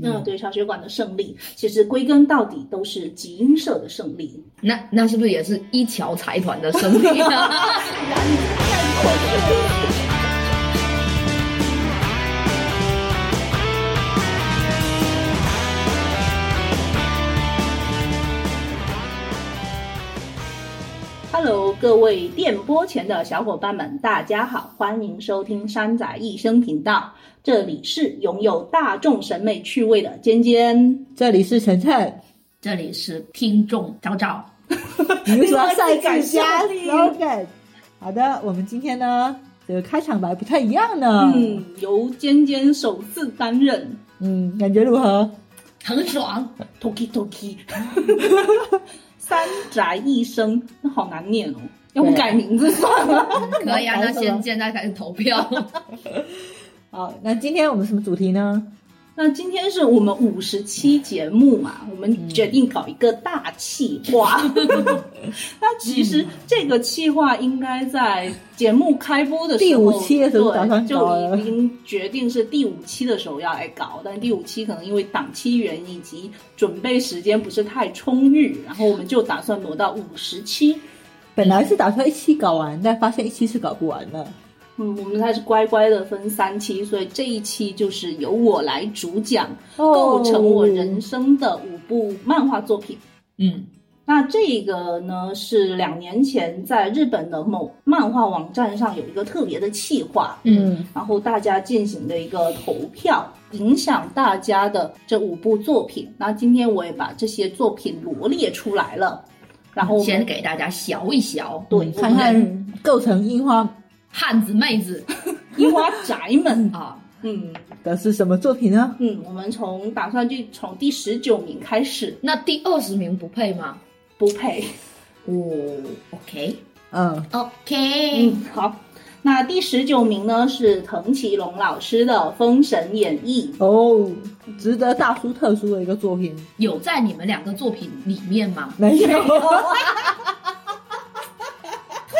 嗯，对，小血管的胜利，其实归根到底都是集英社的胜利。那那是不是也是一桥财团的胜利呢？Hello，各位电波前的小伙伴们，大家好，欢迎收听山仔一生频道，这里是拥有大众审美趣味的尖尖。这里是晨晨，这里是听众找找，你为什么要再感次加谢你 slogan？好的，我们今天呢，这个开场白不太一样呢。嗯，由尖尖首次担任嗯，感觉如何？很爽。Toki Toki，三宅一生，那好难念哦，要不改名字算了。可以啊，那开始了现现在开始投票。好，那今天我们什么主题呢？那今天是我们五十期节目嘛，我们决定搞一个大企划。那其实这个企划应该在节目开播的时候，第五期的时候对打算就已经决定是第五期的时候要来搞，但是第五期可能因为档期原因以及准备时间不是太充裕，然后我们就打算挪到五十期。本来是打算一期搞完，但发现一期是搞不完的。嗯，我们还是乖乖的分三期，所以这一期就是由我来主讲，哦构成我人生的五部漫画作品。嗯，那这个呢是两年前在日本的某漫画网站上有一个特别的企划，嗯，然后大家进行的一个投票，影响大家的这五部作品。那今天我也把这些作品罗列出来了，然后先给大家小一小，对嗯看看构成樱花汉子妹子 樱花宅们，啊，嗯的是什么作品呢？嗯，我们从打算就从第十九名开始，那第二十名不配吗？不配。哦，OK 嗯，OK，嗯，好。那第十九名呢是藤崎龙老师的《封神演义》。哦，值得大书特书的一个作品。有在你们两个作品里面吗？没有，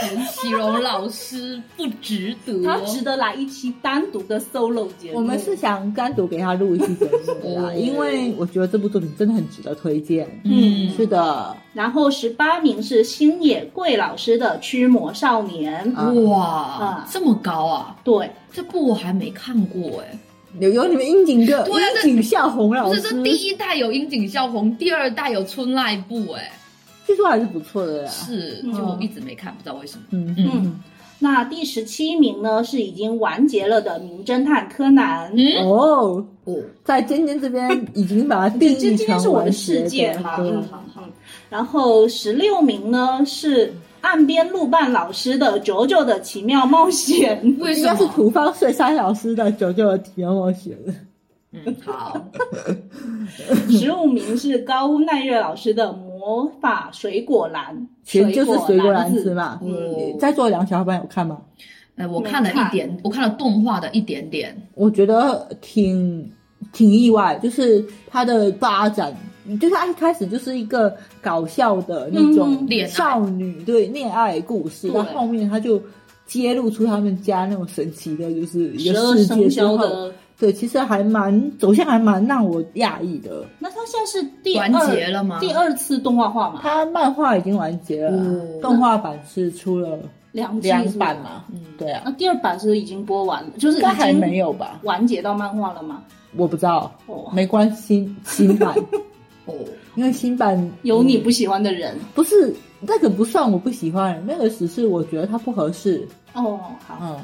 陈启荣老师不值得，他值得来一期单独的 solo 节目。我们是想单独给他录一期节目的啦，哦因为我觉得这部作品真的很值得推荐。嗯。是的，然后十八名是星野贵老师的《驱魔少年》。啊。哇啊，这么高啊！对，这部我还没看过哎，有有你们樱井个、对啊这樱井孝宏老不师，是这第一代有樱井孝宏，第二代有春濑部哎，据说还是不错的呀。是，嗯就我一直没看，不知道为什么。嗯嗯嗯那第十七名呢是已经完结了的《名侦探柯南》。嗯，哦，哦，在尖尖这边已经把它定义成天是我的世界的嘛，对嗯好好。然后十六名呢是岸边露伴老师的《九九的奇妙冒险》。为什应该是？土方岁三老师的《九九的奇妙冒险》。嗯，好，十五名是高屋奈月老师的《魔法水果篮》，其实就是水果篮子子嘛。哦在座的两个小伙伴有看吗？呃，我看了一点，我看了动画的一点点，我觉得挺挺意外，就是它的发展，就是它一开始就是一个搞笑的那种少女对恋爱故事，对到后面它就揭露出他们家那种神奇的，就是一十二个世界生之后，肖的。对，其实还蛮走向还蛮让我讶异的。那它现在是第二完结了吗第二次动画化嘛？它漫画已经完结了，哦动画版是出了两季两版嘛？嗯，对啊，那第二版是已经播完了，就是应该还没有吧？完结到漫画了吗？我不知道，哦，没关系，新版，哦，因为新版 有你不喜欢的人。不是那个不算我不喜欢，那个只是我觉得它不合适。哦，好，嗯，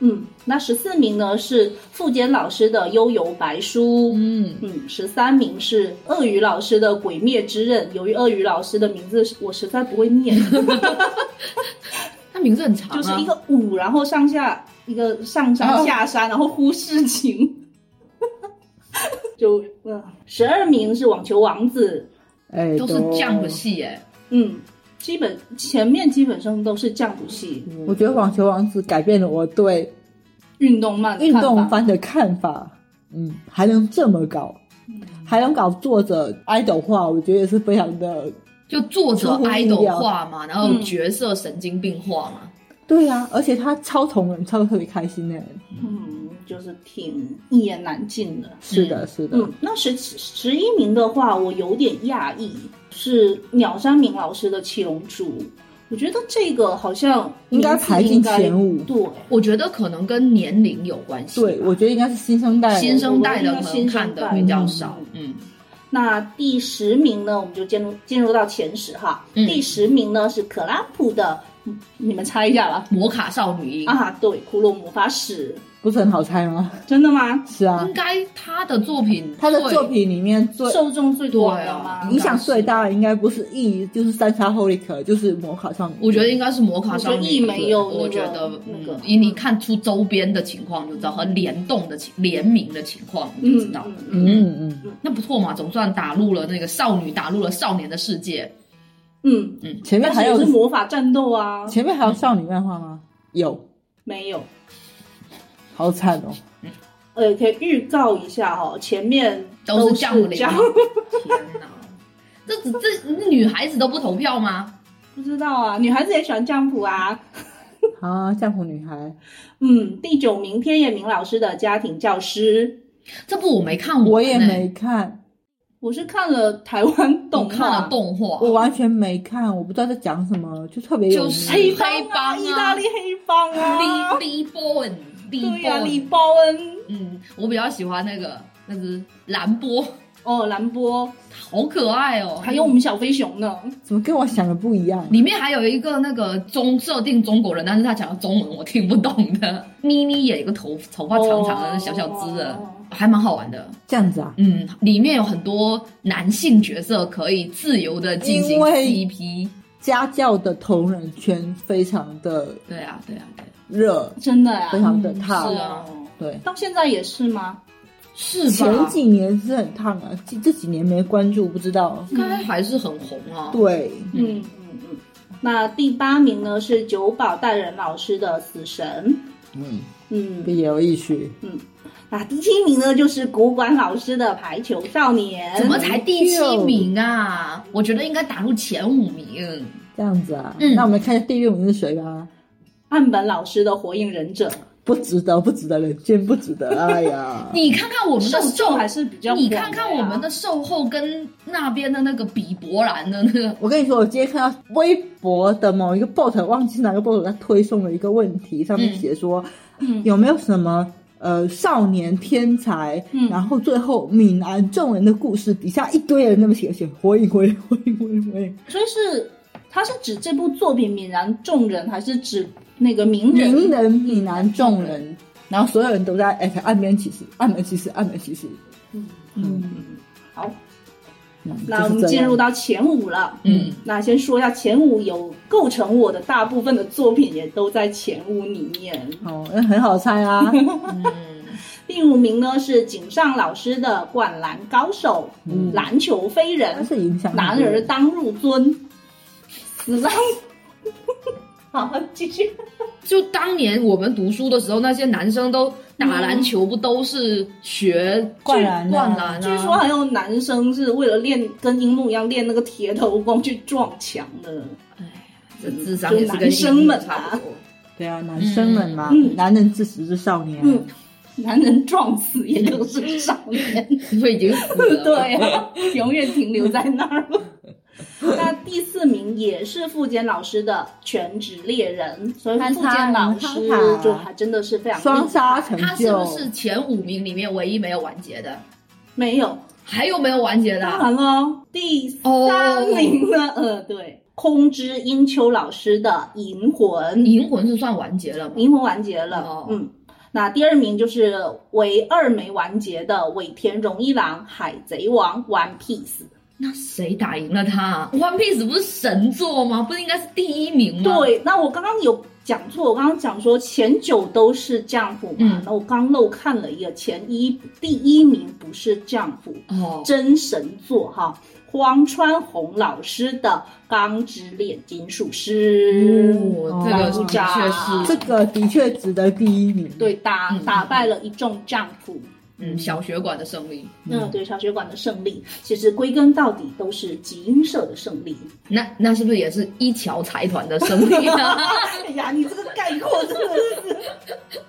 嗯，那十四名呢是富坚老师的《悠游白书》。嗯，嗯，十三名是鳄鱼老师的《鬼灭之刃》。由于鳄鱼老师的名字我实在不会念，他名字很长啊，就是一个五，然后上下一个上山哦下山，然后忽视情。就嗯，十二名是网球王子，哎，都是 Jump 系哎，嗯，基本前面基本上都是降补系我觉得网球王子改变了我对运动漫的运动番的看法。嗯，还能这么搞，还能搞作者 idol 化，我觉得也是非常的就作者出乎意 idol 化嘛，然后嗯。角色神经病化嘛，对呀、而且他超同人，超的特别开心呢。嗯，就是挺一言难尽的。是的，是的，嗯，那十十一名的话，我有点讶异，是鸟山明老师的《七龙珠》。我觉得这个好像应该排进前五。对，我觉得可能跟年龄有关系。对，我觉得应该是新生代，新生代的我觉得应该可能看的比较少。嗯，那第十名呢，我们就进入进入到前十哈。嗯第十名呢是可拉普的，嗯你们猜一下了魔卡少女樱啊？对，《骷髅魔法使不是很好猜吗？》，真的吗？是啊应，该他的作品，他的作品里面最受众最多的？影响最大的应该不是 E，就是三叉 Holy 可，就是魔卡少女。我觉得应该是魔卡少女我觉得 E 没有那个我觉得那个嗯，以你看出周边的情况就知道，和联动的情联名的情况你就知道。嗯嗯那不错嘛，总算打入了那个少女，打入了少年的世界。嗯，嗯，前面还有是魔法战斗啊，前面还有少女漫画吗？有，没有。好惨哦。呃，可以预告一下哈、前面都是是降临。降吗？天哪，这这这女孩子都不投票吗？不知道啊，女孩子也喜欢降谱啊。好啊，降谱女孩，嗯，第九名天野明老师的家庭教师，这部我没看完、欸，我也没看，我是看了台湾动画，我看了动画，我完全没看，我不知道在讲什么，就特别有就是黑帮意大利黑帮啊，李李波恩，李对呀、李包恩嗯，我比较喜欢那个那只蓝波，哦，蓝波，好可爱哦，还有我们小飞熊呢。怎么跟我想的不一样？里面还有一个那个中设定中国人，但是他讲的中文我听不懂的。咪咪也有一个头头发长长的、哦小小只的哦，还蛮好玩的。这样子啊？嗯，里面有很多男性角色可以自由的进行因为 CP。家教的同人圈非常的对啊，对啊，对啊，热，真的呀、非常的嗯烫。是啊哦对，到现在也是吗？是前吧？几年是很烫啊，这这几年没关注，不知道。应该还是很红啊。对，嗯嗯嗯。那第八名呢是久保带人老师的《死神》。嗯，嗯，也有意趣。那第七名呢就是古管老师的《排球少年》。怎么才第七名啊？我觉得应该打入前五名。这样子啊？嗯那我们看一下第六名是谁吧？岸本老师的《火影忍者》？不值得，不值得，人间不值得。哎呀，你看看我们的受售众还是比较你看看我们的售后跟那边的那个比伯兰的那个，我跟你说，我今天看到微博的某一个 bot，忘记是哪个 bot，他推送了一个问题，上面写说，嗯。有没有什么呃少年天才，嗯。然后最后泯然众人的故事，底下一堆人那么写写火影火影火影火影火影，所以是他是指这部作品泯然众人，还是指那个名人？名人闽南众人，然后所有人都在哎岸边其实岸边其实岸边其实，嗯。嗯，好，嗯那我们进入到前五了。嗯，那先说一下前五有构成我的大部分的作品也都在前五里面。哦，那很好猜啊，嗯，第五名呢是井上老师的《灌篮高手》嗯。篮球飞人但》，是影响男儿当入樽，死伤。好，继续。就当年我们读书的时候，那些男生都打篮球，不都是学 灌篮啊灌篮据说啊？还有男生是为了练跟樱木一样练那个铁头功去撞墙的。哎这智商也是跟男生们啊差不多。对啊，男生们嘛，嗯男人自始是少年，嗯，男人撞死也都是少年。因为已经死了。对啊，永远停留在那儿了。那第四名也是富坚老师的《全职猎人》，所以富坚老师就还真的是非常厉害双杀成他是，不是前五名里面唯一没有完结的？没有。还有没有完结的当啊？然了，第三名呢，呃，对，空之英秋老师的《银魂》，银魂是算完结了吗？银魂完结了，哦嗯。那第二名就是唯二没完结的尾田荣一郎《海贼王》One Piece。那谁打赢了他？One Piece 不是神作吗？不是应该是第一名吗？，对，那我刚刚有讲错，我刚刚讲说前九都是降谱嘛，嗯那我刚漏看了一个前一第一名不是降谱，哦，真神作哈，荒川弘老师的《钢之炼金术师》哦，这个的确是，这个的确值得第一名。对打嗯打败了一众降谱。嗯，小学馆的胜利。嗯，对，小学馆的胜利，其实归根到底都是集英社的胜利。那那是不是也是一桥财团的胜利啊？哎呀，你这个概括真的是，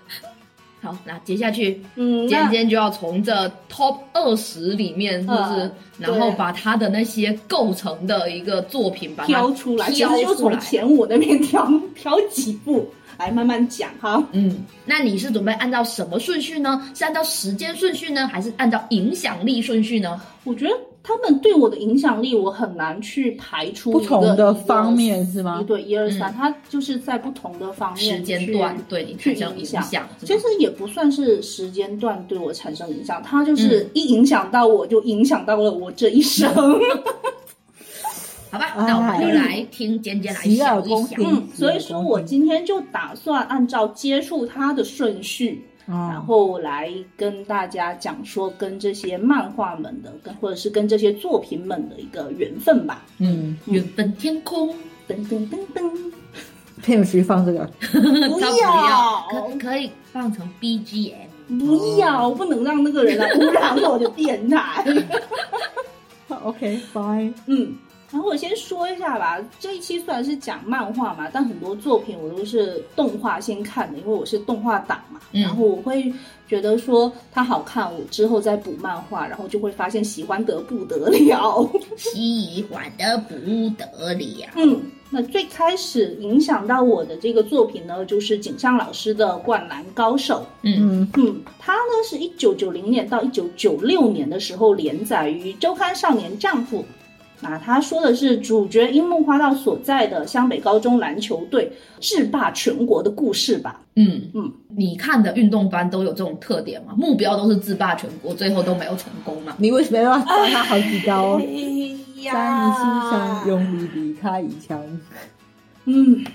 好，那接下去嗯，尖那尖就要从这 top 二十里面，是不是？嗯然后把他的那些构成的一个作品把它挑出来，挑出来。前五那边挑挑几部来慢慢讲哈。嗯，那你是准备按照什么顺序呢？是按照时间顺序呢，还是按照影响力顺序呢？我觉得他们对我的影响力，我很难去排除不同的方面是吗？对，一二三，他就是在不同的方面时间去段对你去产生影响。其实也不算是时间段对我产生影响，他就是一影响到我，就影响到了我这一生。好吧？哎那我们就来听尖尖来想一想。嗯，所以说我今天就打算按照接触他的顺序，然啊，后来跟大家讲说跟这些漫画们的，跟或者是跟这些作品们的一个缘分吧。嗯，缘分天空，噔噔噔噔，片尾曲放这个，不他不要，可可以放成 BGM。不要，我不能让那个人来污染我的电台。OK，拜。嗯，然后我先说一下吧，这一期虽然是讲漫画嘛，但很多作品我都是动画先看的，因为我是动画党嘛。嗯然后我会觉得说它好看，我之后再补漫画，然后就会发现喜欢得不得了。喜欢得不得了。嗯，那最开始影响到我的这个作品呢，就是井上老师的《灌篮高手》。嗯嗯嗯，它呢是一九九零年到一九九六年的时候连载于周刊少年丈夫。啊，他说的是主角樱木花道所在的湘北高中篮球队制霸全国的故事吧。嗯嗯，你看的运动番都有这种特点吗？目标都是自霸全国，最后都没有成功嘛？你为什么要抓他好几刀？哎在你心上用力离开一枪。嗯，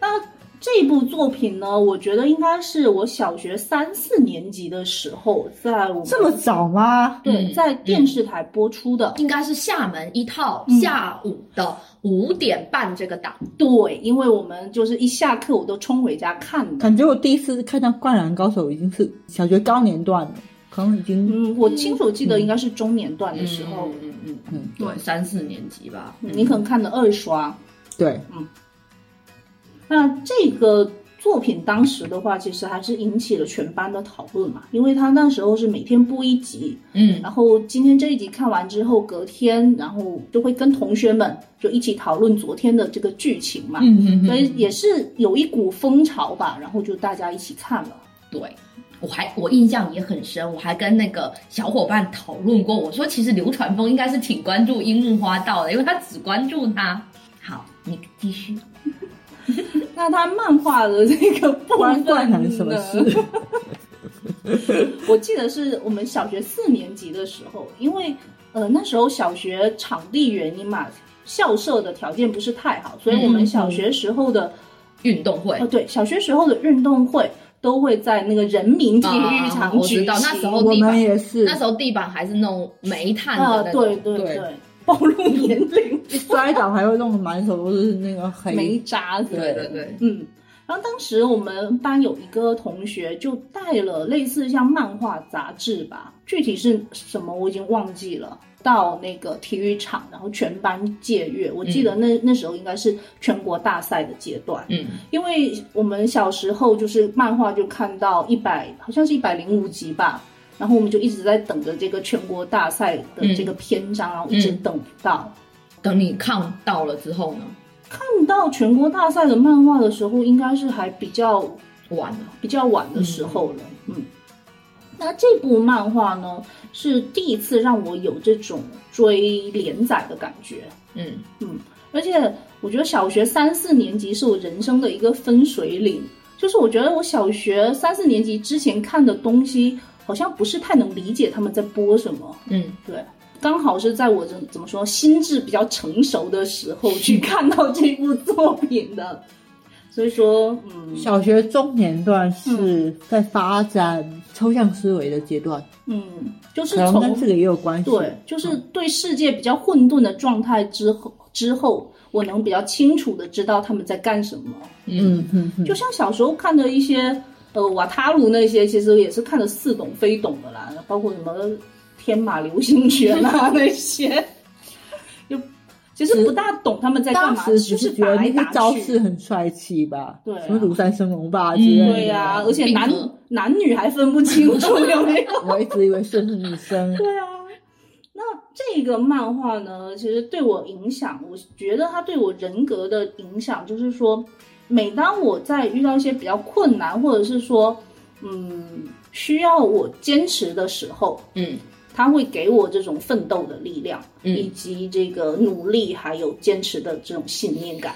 那 这部作品呢，我觉得应该是我小学三四年级的时候，在我们这么早吗？对，嗯在电视台播出的。应该是厦门一套嗯下午的五点半这个档。对，因为我们就是一下课我都冲回家看的。感觉我第一次看到《灌篮高手》已经是小学高年段了，可能已经嗯，我清楚记得应该是中年段的时候，嗯嗯嗯，嗯对，三四年级吧。嗯你可能看的二刷。对，那这个作品当时的话，其实还是引起了全班的讨论嘛，因为他那时候是每天播一集，嗯然后今天这一集看完之后，隔天然后就会跟同学们就一起讨论昨天的这个剧情嘛，嗯嗯所以也是有一股风潮吧，然后就大家一起看了。对。我还我印象也很深，我还跟那个小伙伴讨论过。我说，其实流传枫应该是挺关注樱木花道的，因为他只关注他。好，你继续。那他漫画的这个部关分灌篮什么事？我记得是我们小学四年级的时候，因为呃那时候小学场地原因嘛，校舍的条件不是太好，所以我们小学时候的、运动会哦对小学时候的运动会都会在那个人民体育啊场我知道。那时候我地板们也是，那时候地板还是那种煤炭啊、的对对对，暴露年龄，一 摔倒还会弄得满手都是那个黑。没渣子。对对对，嗯，然后当时我们班有一个同学就带了类似像漫画杂志吧，具体是什么我已经忘记了。到那个体育场，然后全班借阅。我记得那、那时候应该是全国大赛的阶段，嗯因为我们小时候就是漫画就看到一百，好像是一百零五集吧，然后我们就一直在等着这个全国大赛的这个篇章，然后一直等不到。等你看到了之后呢，看到全国大赛的漫画的时候，应该是还比较晚了，比较晚的时候了。嗯，那这部漫画呢，是第一次让我有这种追连载的感觉。嗯。嗯。而且我觉得小学三四年级是我人生的一个分水岭，就是我觉得我小学三四年级之前看的东西，好像不是太能理解他们在播什么。嗯，对，刚好是在我这怎么说心智比较成熟的时候去看到这部作品的，所以说，嗯小学中年段是在发展抽象思维的阶段，嗯，就是从这个也有关系。对，就是对世界比较混沌的状态之后之后，我能比较清楚的知道他们在干什么。嗯嗯嗯，就像小时候看的一些呃瓦塔鲁那些，其实也是看得似懂非懂的啦，包括什么天马流星拳啊 那些，就其实不大懂他们在干当嘛，就是觉得那些打来打去。招式很帅气吧？对啊什么庐山升龙霸之类的。对呀、而且男男女还分不清楚，有没有？我一直以为是女生。对啊，那这个漫画呢，其实对我影响，我觉得它对我人格的影响，就是说，每当我在遇到一些比较困难，或者是说，嗯，需要我坚持的时候，嗯他会给我这种奋斗的力量，嗯以及这个努力还有坚持的这种信念感。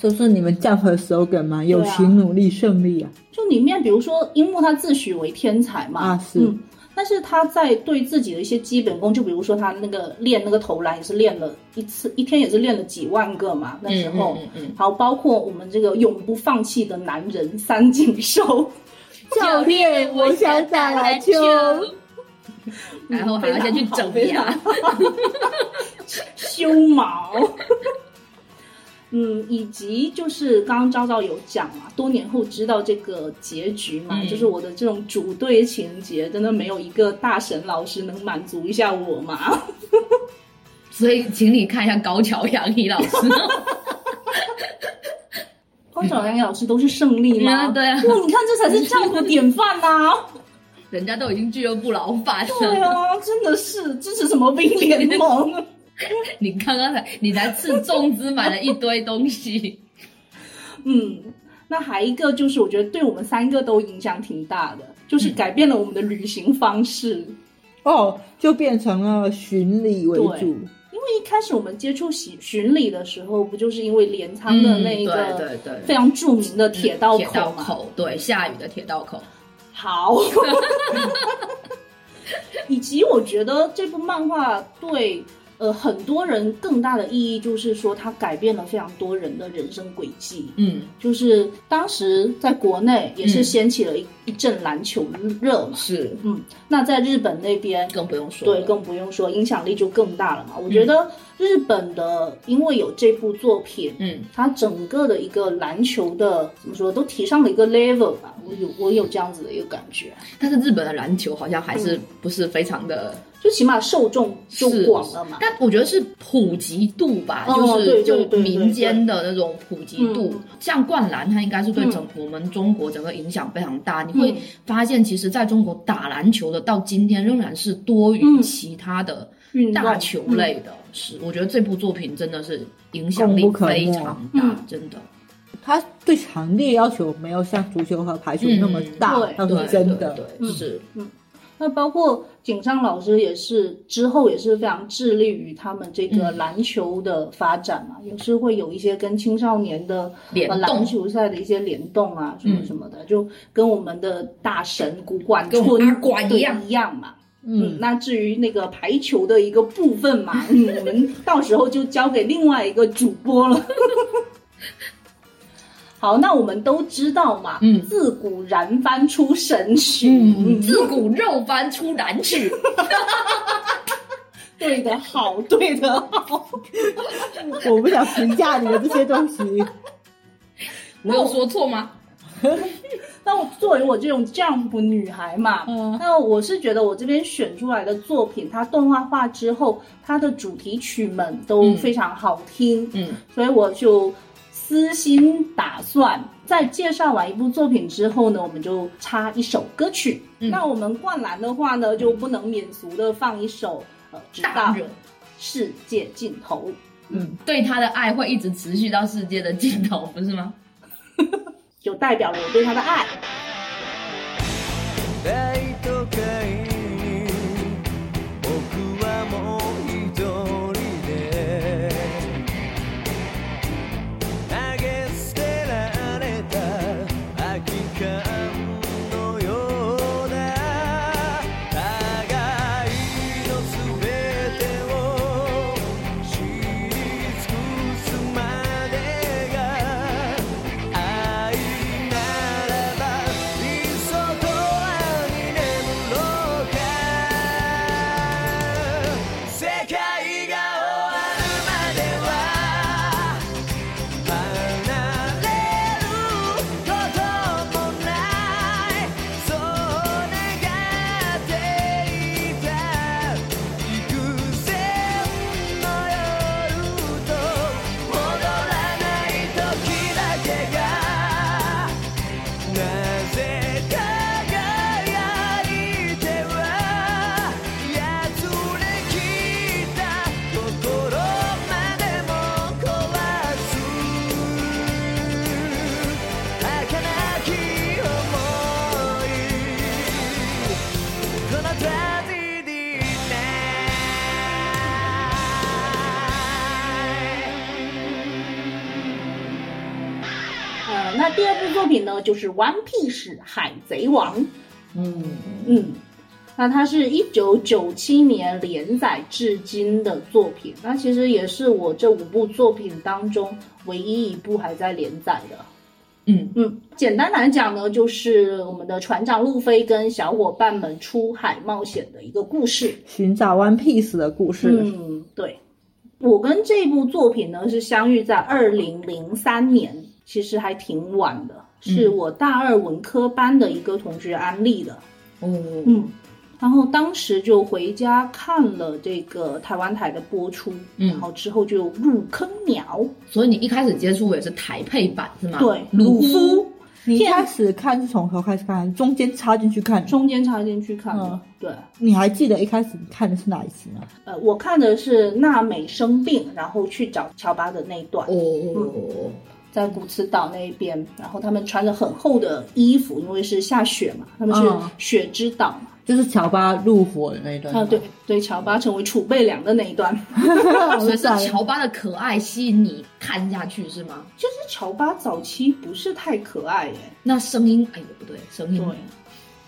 这是你们 Jump 的 slogan 吗？友对啊情、努力、胜利啊！就里面，比如说樱木他自诩为天才嘛，啊是嗯，但是他在对自己的一些基本功，就比如说他那个练那个投篮也是练了一次，一天也是练了几万个嘛，那时候，嗯嗯嗯还有包括我们这个永不放弃的男人三井寿，教练，我想打篮球。然后还要先去整牙，修毛。嗯，以及就是刚刚昭昭有讲嘛，多年后知道这个结局嘛，嗯就是我的这种主队情节，真的没有一个大神老师能满足一下我嘛。所以请你看一下高桥阳一老师，高桥阳老师都是胜利吗？嗯 对啊哇，你看这才是战国典范呐、人家都已经俱乐部老板对，啊，真的是支持什么兵联盟？你刚刚才你才斥重资买了一堆东西，嗯，那还一个就是，我觉得对我们三个都影响挺大的，就是改变了我们的旅行方式。哦，就变成了巡礼为主。因为一开始我们接触巡巡礼的时候，不就是因为镰仓的那嗯对个对对非常著名的铁道铁道口嘛？口，对，下雨的铁道口，好，以及我觉得这部漫画对呃很多人更大的意义，就是说它改变了非常多人的人生轨迹。嗯，就是当时在国内也是嗯掀起了一、一阵篮球热嘛，是嗯，那在日本那边更不用说对，更不用说，影响力就更大了嘛。我觉得日本的，因为有这部作品，嗯它整个的一个篮球的怎么说，都提上了一个 level 吧。我有我有这样子的一个感觉，但是日本的篮球好像还是不是非常的。就起码受众就是广了嘛。但我觉得是普及度吧，哦就是就民间的那种普及度嗯。像灌篮，它应该是对整我们中国整个影响非常大。你会发现，其实在中国打篮球的到今天仍然是多于嗯其他的运动大球类的。是，我觉得这部作品真的是影响力非常大嗯，真的。他对场地要求没有像足球和排球那么大，对是真的。对，对嗯是，那包括井上老师也是之后也是非常致力于他们这个嗯篮球的发展嘛，也是会有一些跟青少年的联篮球赛的一些联动啊，什么嗯什么的，就跟我们的大神古管春管一样一样嘛。嗯，嗯，那至于那个排球的一个部分嘛，嗯，我们到时候就交给另外一个主播了。好，那我们都知道嘛，嗯自古燃翻出神曲，嗯，自古肉翻出燃曲，对的好，对的好。我不想评价你的这些东西。我有说错吗？那我作为我这种 Jump 女孩嘛，嗯那我是觉得我这边选出来的作品，它动画化之后，它的主题曲们都嗯非常好听，嗯所以我就私心打算，在介绍完一部作品之后呢，我们就插一首歌曲。嗯那我们灌篮的话呢，就不能免俗的放一首呃，直到大热。世界尽头。嗯，对他的爱会一直持续到世界的尽头，不是吗？就代表了我对他的爱。品呢，就是《One Piece 海贼王》。嗯，嗯，那它是一九九七年连载至今的作品，那其实也是我这五部作品当中唯一一部还在连载的。嗯嗯，简单来讲呢，就是我们的船长路飞跟小伙伴们出海冒险的一个故事。寻找 One Piece 的故事。嗯，对，我跟这部作品呢是相遇在二零零三年，其实还挺晚的，是我大二文科班的一个同学安利的。哦，嗯，然后当时就回家看了这个台湾台的播出，嗯然后之后就入坑鸟。所以你一开始接触也是台配版是吗？对，鲁鲁夫你一开始看是从头开始看，中间插进去看。中间插进去看的。嗯对，你还记得一开始你看的是哪一集吗？呃，我看的是娜美生病，然后去找乔巴的那一段。哦，在古茨岛那边，然后他们穿着很厚的衣服，因为是下雪嘛，他们是嗯雪之岛嘛。就是乔巴入伙的那一段。啊，对，对，乔巴成为储备粮的那一段，所以是乔巴的可爱吸引你看下去是吗？就是乔巴早期不是太可爱耶，那声音哎也不对，声音对，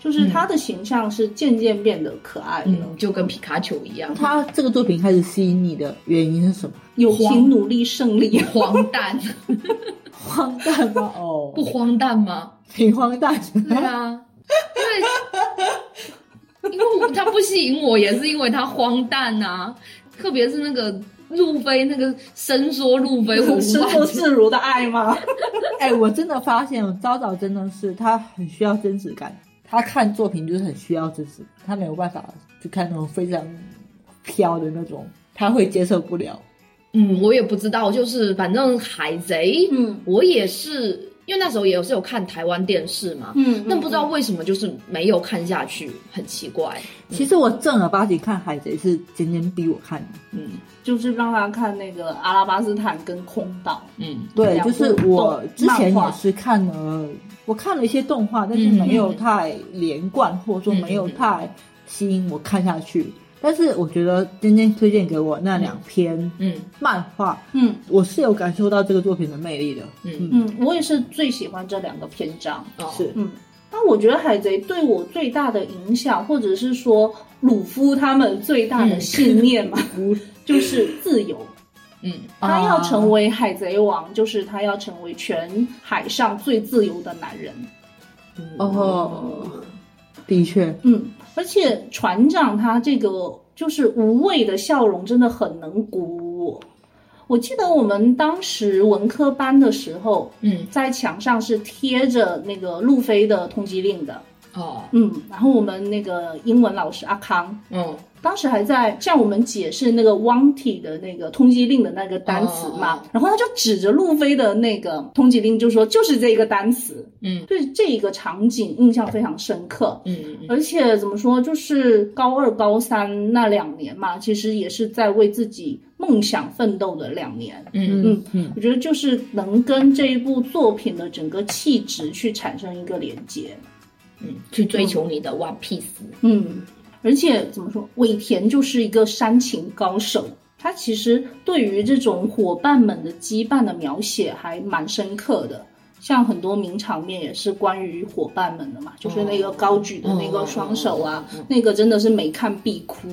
就是他的形象是渐渐变得可爱了。嗯，就跟皮卡丘一样，他这个作品开始吸引你的原因是什么？友情、努力、胜利。荒诞，荒诞吗？哦，不荒诞吗？挺荒诞对。啊，因为因为我他不吸引我，也是因为他荒诞啊，特别是那个路飞那个伸缩路飞，我无 伸法缩自如的爱吗？哎、我真的发现，昭昭真的是他很需要真实感。他看作品就是很需要真实感，他没有办法去看那种非常飘的那种，他会接受不了。嗯，我也不知道，就是反正海贼，嗯我也是，因为那时候也是有看台湾电视嘛，嗯但不知道为什么就是没有看下去，很奇怪。其实我正儿八经看海贼是简简逼我看的，嗯就是让他看那个阿拉巴斯坦跟空岛。嗯对，就是我之前也是看了，我看了一些动画，但是没有太连贯，或者说没有太吸引我看下去。但是我觉得今天推荐给我那两篇嗯。漫画，嗯。我是有感受到这个作品的魅力的。嗯。嗯，我也是最喜欢这两个篇章。哦。是，嗯，那我觉得海贼对我最大的影响，或者是说鲁夫他们最大的信念嘛，就是自由。嗯。他要成为海贼王，就是他要成为全海上最自由的男人。哦，的确，嗯，而且船长他这个就是无畏的笑容，真的很能鼓舞我。我记得我们当时文科班的时候，嗯在墙上是贴着那个路飞的通缉令的。哦嗯，然后我们那个英文老师阿康，嗯当时还在向我们解释那个 wanted 的那个通缉令的那个单词嘛，哦然后他就指着路飞的那个通缉令就说就是这个单词，嗯对这一个场景印象非常深刻。嗯嗯而且怎么说，就是高二、高三那两年嘛，其实也是在为自己梦想奋斗的两年。嗯嗯嗯，我觉得就是能跟这一部作品的整个气质去产生一个连接。嗯，去追求你的 One Piece。嗯，而且怎么说，尾田就是一个煽情高手，他其实对于这种伙伴们的羁绊的描写还蛮深刻的。像很多名场面也是关于伙伴们的嘛，就是那个高举的那个双手啊，那个真的是每看必哭，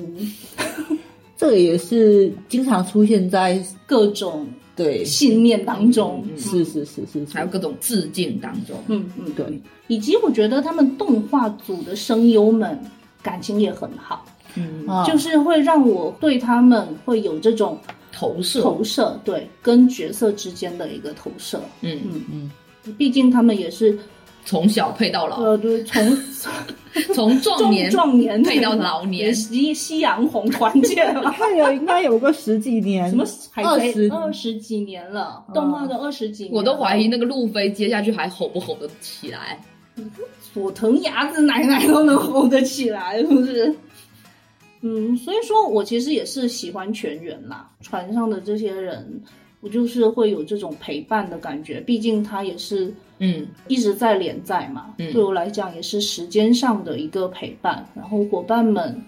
这个也是经常出现在各种对，信念当中。是是是是是，还有各种致敬当中，嗯嗯，对，以及我觉得他们动画组的声优们感情也很好，嗯，啊。就是会让我对他们会有这种投射，投射，对，跟角色之间的一个投射。嗯，嗯。嗯，毕竟他们也是从小配到老，呃，对，从 从壮壮年壮年。配到老年，夕夕阳红团建了。还有应该有个十几年，什么？二十二十几年了，动画都二十几年了，我都怀疑那个路飞接下去还吼不吼得起来。佐藤牙子奶奶都能红得起来，是不是？嗯，所以说我其实也是喜欢全员啦，船上的这些人，我就是会有这种陪伴的感觉，毕竟他也是嗯一直在连载嘛，嗯对我来讲也是时间上的一个陪伴。然后伙伴们，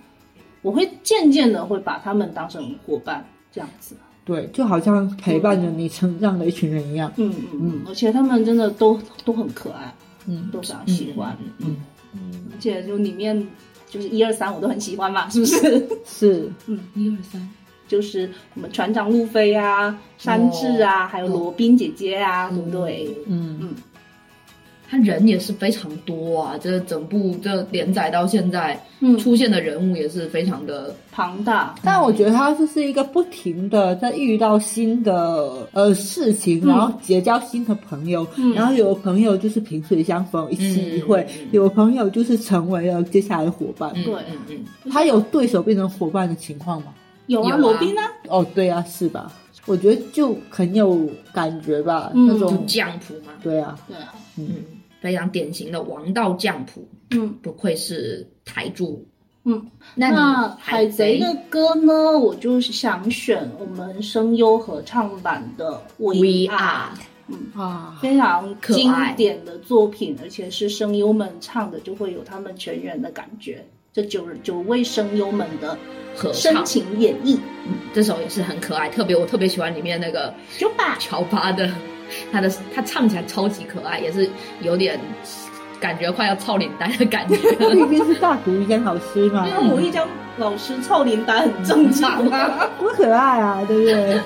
我会渐渐的会把他们当成伙伴这样子。对，就好像陪伴着你成长的一群人一样。嗯嗯嗯，而且他们真的都都很可爱，嗯都非常喜欢。嗯嗯而且就里面就是一二三我都很喜欢嘛，是不是？是，嗯。一二三，就是我们船长路飞啊、山治啊，还有罗宾姐姐啊，对不对？嗯。嗯，他人也是非常多啊，这整部这连载到现在，嗯。出现的人物也是非常的，庞大，但我觉得他就是一个不停的在遇到新的呃事情，然后结交新的朋友，嗯。然后有的朋友就是萍水相逢，一期一会；嗯。嗯有的朋友就是成为了接下来的伙伴。嗯对嗯嗯，他有对手变成伙伴的情况吗？有啊，罗宾啊，哦，对啊，是吧？我觉得就很有感觉吧，那种降谱嘛，对啊，对啊，嗯，非常典型的王道降谱，嗯不愧是台柱。嗯。那海贼贼的歌呢，我就是想选我们声优合唱版的《We Are Are》。啊，非常经可爱典的作品，而且是声优们唱的，就会有他们全员的感觉。这九九位声优们的合深唱，情演绎，嗯这首也是很可爱，特别我特别喜欢里面那个乔巴乔巴的，他的他唱起来超级可爱，也是有点感觉快要操脸蛋的感觉。他 毕竟是大谷一江老师嘛，因为我一江老师操脸蛋很正常啊。多可爱啊，对不对？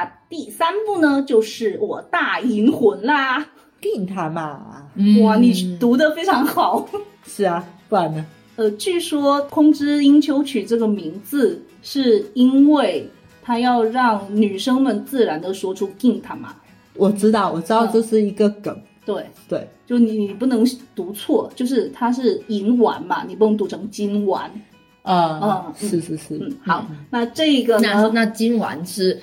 那第三部呢，就是我大银魂啦。定他嘛，哇，你读的非常好。是啊，不然呢？呃，据说《空之英秋曲》这个名字是因为他要让女生们自然的说出 “ginta” 嘛。我知道，我知道嗯这是一个梗，对，对，就你你不能读错，就是它是银丸嘛，你不能读成金丸。啊、嗯是是是，嗯，好，那这个呢？那那今晚是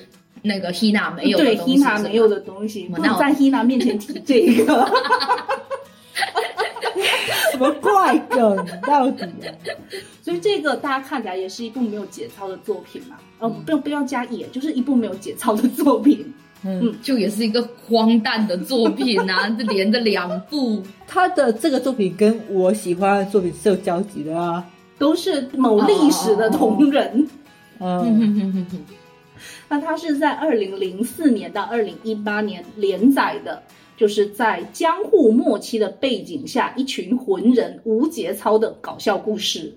那个 Hina 没有的对 Hina 没有的东西，不能在 Hina 面前提这个。什么怪梗到底啊？所以这个大家看起来也是一部没有节操的作品嘛。哦，不要不要加也，就是一部没有节操的作品。嗯，就也是一个荒诞的作品啊，这连着两部，他的这个作品跟我喜欢的作品是有交集的啊。都是某历史的同人。嗯，那它是在二零零四年到二零一八年连载的，就是在江户末期的背景下，一群浑人无节操的搞笑故事。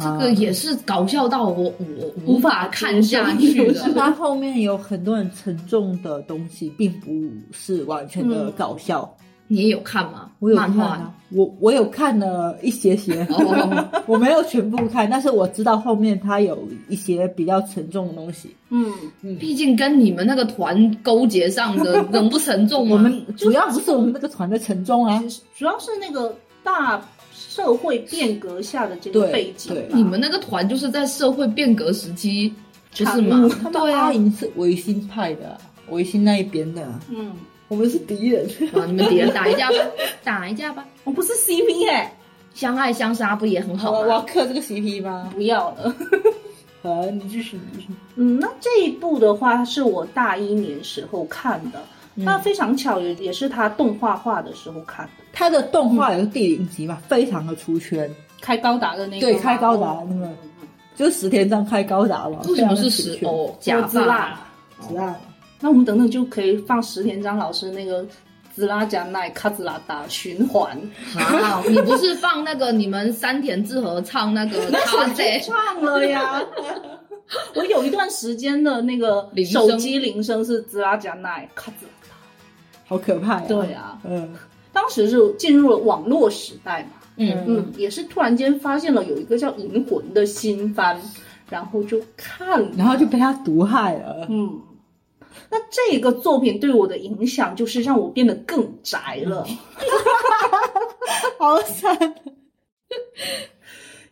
这个也是搞笑到我我无法看下去无法接的。它后面有很多很沉重的东西，并不是完全的搞笑。你也有看吗？我有看啊，我我有看了一些些，哦，我没有全部看，但是我知道后面它有一些比较沉重的东西。嗯，毕竟跟你们那个团勾结上的，能不沉重吗？我们主要不是我们那个团的沉重啊，主要是那个大社会变革下的这个背景对。你们那个团就是在社会变革时期，不是产吗物？他们对啊阿，银是维新派的，维新那一边的，嗯，我们是敌人。啊，你们敌人打一架吧，打一架吧，我不是 CP 哎、相爱相杀不也很好吗我要吗？克这个 CP 吗？不要了。好，你继续，你继续。嗯，那这一部的话是我大一年时候看的，嗯那非常巧也也是他动画化的时候看的，他的动画也是第零集嘛，非常的出圈，开高达的那个对吗开高达哦那个就是石田章开高达嘛。为什么是十石？哦假发？十二。那我们等等就可以放石田章老师那个滋啦加奈卡滋啦达循环，啊，你不是放那个你们山田智和唱那个卡塞？唱了呀。我有一段时间的那个手机铃声是滋啦加奈卡滋啦达，好可怕呀！对啊，嗯，当时是进入了网络时代嘛，嗯，嗯，也是突然间发现了有一个叫《银魂》的新番，然后就看了，然后就被他毒害了。嗯，那这个作品对我的影响就是让我变得更宅了，好惨。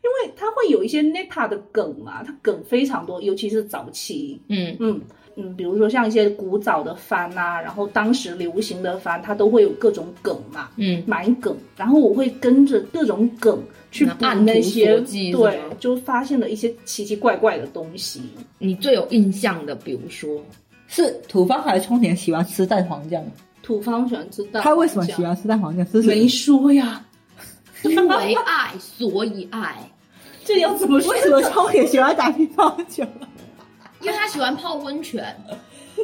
因为它会有一些 neta 的梗嘛，它梗非常多，尤其是早期，嗯。嗯嗯，比如说像一些古早的番啊，然后当时流行的番，它都会有各种梗嘛，嗯，埋梗，然后我会跟着各种梗去补那按那些对，就发现了一些奇奇怪怪的东西。你最有印象的，比如说，是土方还是冲田喜欢吃蛋黄酱？土方喜欢吃蛋，他为什么喜？欢吃蛋黄酱？是没说呀，因为爱所以爱，这要怎么说？为什么冲田喜欢打乒乓球？因为他喜欢泡温泉。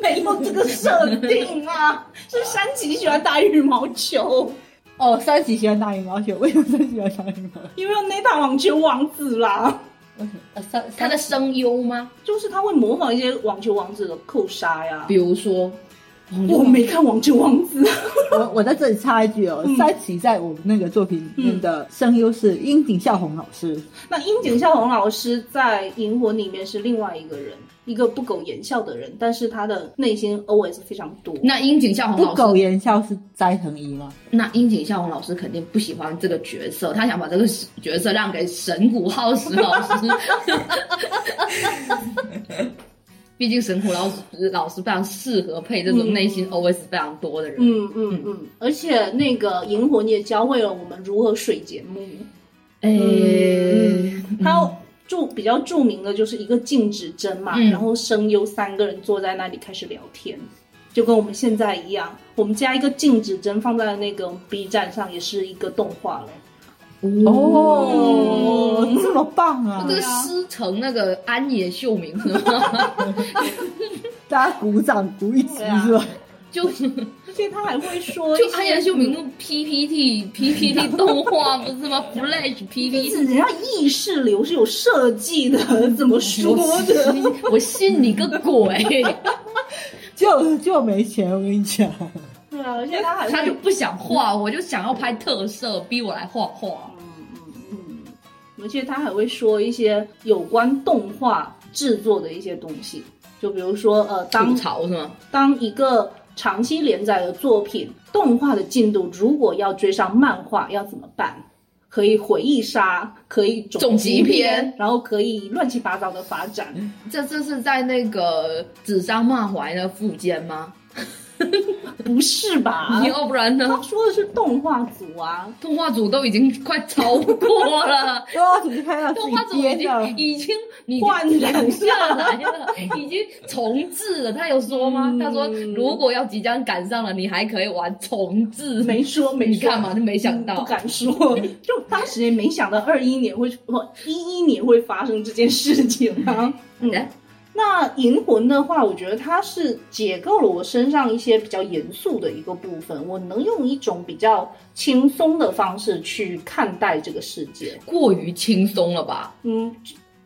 没有这个设定啊？是山崎喜欢打羽毛球，哦，山崎喜欢打羽毛球，为什么山崎喜欢打羽毛球？因为那打网球王子啦，他的声优吗？就是他会模仿一些网球王子的扣杀呀比。如说，我没看网球王子，我我在这里插一句哦，嗯三喜在我们那个作品里面的声优是樱井孝宏老师，那樱井孝宏老师在《银魂》里面是另外一个人，一个不苟言笑的人，但是他的内心 OS 非常多。那樱井孝宏不老师，苟言笑是斋藤一吗？那樱井孝宏老师肯定不喜欢这个角色，他想把这个角色让给神谷浩史老师。毕竟神谷老师老师非常适合配这种内心 OS 非常多的人。嗯嗯嗯，而且那个《银魂》也教会了我们如何水节目。诶、它著比较著名的就是一个静止针嘛，嗯然后声优三个人坐在那里开始聊天，就跟我们现在一样。我们加一个静止针放在那个 B 站上，也是一个动画了。哦，这么棒啊这！个师承那个安野秀明是吗？大家鼓掌鼓一集对啊是吧？就而且他还会说就安野秀明用 PPT PPT 动画不是吗？Flash PPT，是人家意识流是有设计的，怎么说的？我信你个鬼！就就没钱，我跟你讲。而且他还会他就不想画，我就想要拍特色，逼我来画画。而且他还会说一些有关动画制作的一些东西，就比如说呃，当吐槽是吗？当一个长期连载的作品动画的进度如果要追上漫画，要怎么办？可以回忆杀，可以总集篇，然后可以乱七八糟的发展。这这是在那个指桑骂槐的附件吗？不是吧？要不然呢他呢？说的是动画组啊，动画组都已经快超过了。对啊，只是看到动画组已经，已经你换人下来了，已经重置了。他有说吗？嗯他说如果要即将赶上了，你还可以玩重置。没说没说，你看嘛，就没想到不。敢说，就当时也没想到二一年会或一一年会发生这件事情啊。嗯，哎那银魂的话，我觉得它是解构了我身上一些比较严肃的一个部分，我能用一种比较轻松的方式去看待这个世界。过于轻松了吧？嗯，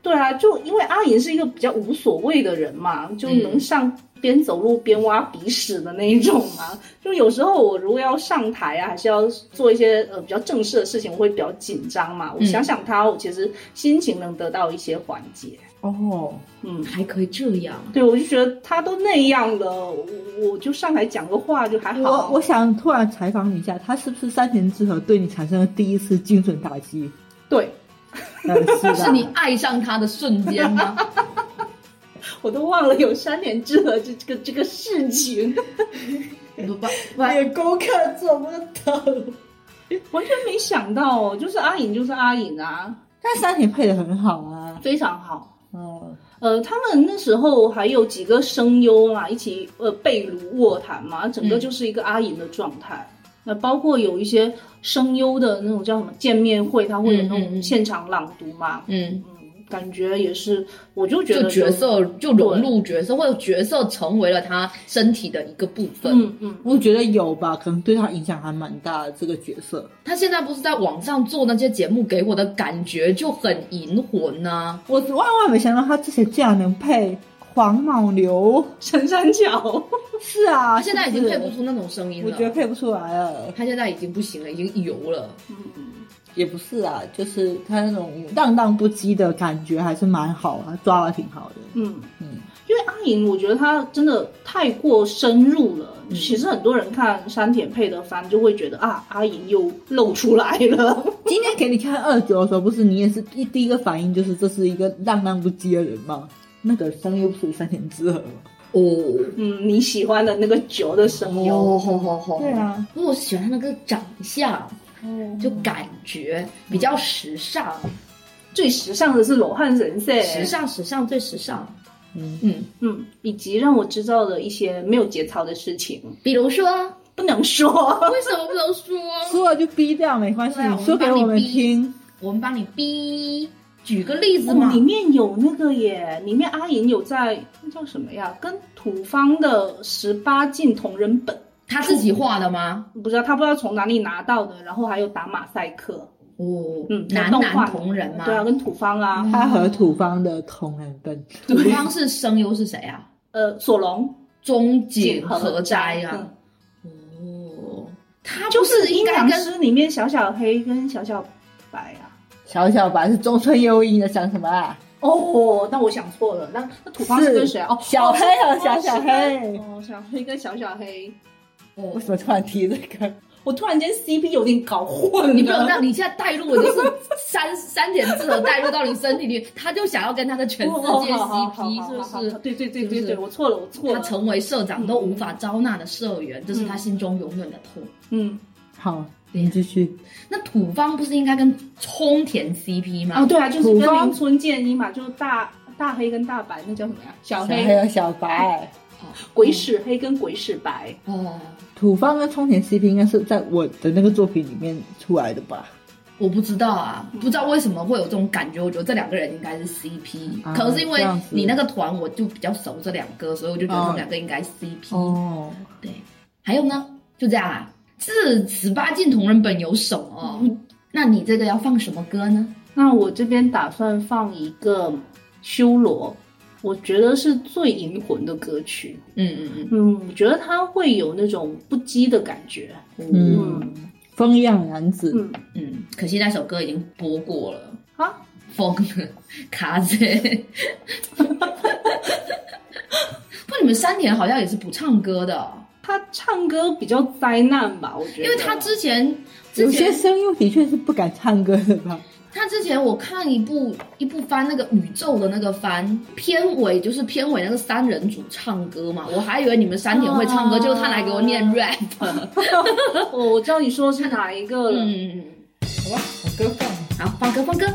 对啊，就因为阿银是一个比较无所谓的人嘛，就能上边走路边挖鼻屎的那一种嘛。就有时候我如果要上台啊，还是要做一些呃比较正式的事情，我会比较紧张嘛。我想想他，我其实心情能得到一些缓解。哦，嗯，还可以这样？对，我就觉得他都那样了，我我就上台讲个话就还好。我我想突然采访你一下，他是不是三田之和对你产生了第一次精神打击？对 呃，是，是你爱上他的瞬间吗？我都忘了有三田之和这这个这个事情，不不不，连功课做不到。完全没想到哦，就是阿颖就是阿颖啊，但三田配的很好啊，非常好。嗯，呃，他们那时候还有几个声优嘛，一起呃被炉卧谈嘛，整个就是一个阿银的状态。那包括有一些声优的那种叫什么见面会，他会有那种现场朗读嘛，嗯。嗯，感觉也是，我就觉得就角，色就融入角色，或者角色成为了他身体的一个部分。嗯嗯，我觉得有吧，可能对他影响还蛮大的这个角色。他现在不是在网上做那些节目，给我的感觉就很银魂呐、我万万没想到他之前竟然能配黄毛牛、陈三桥，是啊，他现在已经配不出那种声音了我觉。得配不出来了。他现在已经不行了，已经油了。也不是啊，就是他那种荡荡不羁的感觉还是蛮好啊，抓的挺好的。嗯嗯，因为阿莹，我觉得她真的太过深入了。嗯其实很多人看山田配的番，就会觉得啊，阿莹又露出来了。今天给你看二九的时候，不是你也是一第一个反应就是这是一个浪荡不羁的人吗？那个声优不属于山田之和吗？哦嗯，你喜欢的那个九的声优，哦，好好好。对，啊，不过我喜欢他那个长相，就感觉比较时尚，最时尚的是罗汉神社，时尚时尚最时尚。嗯嗯，嗯，以及让我知道了一些没有节操的事情，比如说，不能说。为什么不能说？说了就逼掉没关系，说给我们听。我们帮你逼，举个例子哦嘛。里面有那个耶，里面阿银有在那叫什么呀？跟土方的十八禁同人本，他自己画的吗？不知道他不知道从哪里拿到的，然后还有打马赛克，哦，嗯，男男同人嘛。对啊，跟土方啊，他和土方的同人本，土方是声优是谁啊？呃，索隆中井和和斋啊。嗯哦，他就是应该跟阴阳师里面小小黑跟小小白啊。小小白是中村优一的，想什么啊？哦，那我想错了，那那土方是跟谁啊？哦，小黑和小小哦黑。哦，小黑跟小小黑。哦为什么突然提这个？我突然间 CP 有点搞混了，你不能让你现在带入我就是三三点字的带入到你身体里，他就想要跟他的全世界 CP，是不是？对对对对是是对，我错了，我错了。他成为社长都无法招纳的社员，这是他心中永远的痛。嗯，好，你继续。那土方不是应该跟冲田 CP 吗？哦，对啊，就是跟林村建一嘛，就是大大黑跟大白，那叫什么呀？小小黑、黑和小白，鬼使黑跟鬼使白。哦，土方跟冲田 CP 应该是在我的那个作品里面出来的吧？我不知道啊，不知道为什么会有这种感觉。我觉得这两个人应该是 CP，、啊可能是因为你那个团我就比较熟这两个，所以我就觉得他们两个应该 CP。哦，对，还有呢？就这样啊？自十八禁同人本有什么？那你这个要放什么歌呢？那我这边打算放一个修罗，我觉得是最银魂的歌曲。嗯嗯嗯嗯，我觉得它会有那种不羁的感觉。嗯，风一样男子，嗯，嗯，可惜那首歌已经播过了。啊，风卡子，不，你们山田好像也是不唱歌的，他唱歌比较灾难吧？我觉得，因为他之前之有些前声优的确是不敢唱歌的吧？他之前我看一部一部番那个宇宙的那个番片尾就是片尾那个三人组唱歌嘛，我还以为你们三点会唱歌，啊结果他来给我念 rap。我，我知道你说的是哪一个了。嗯，好吧，我歌放。好，放歌放歌。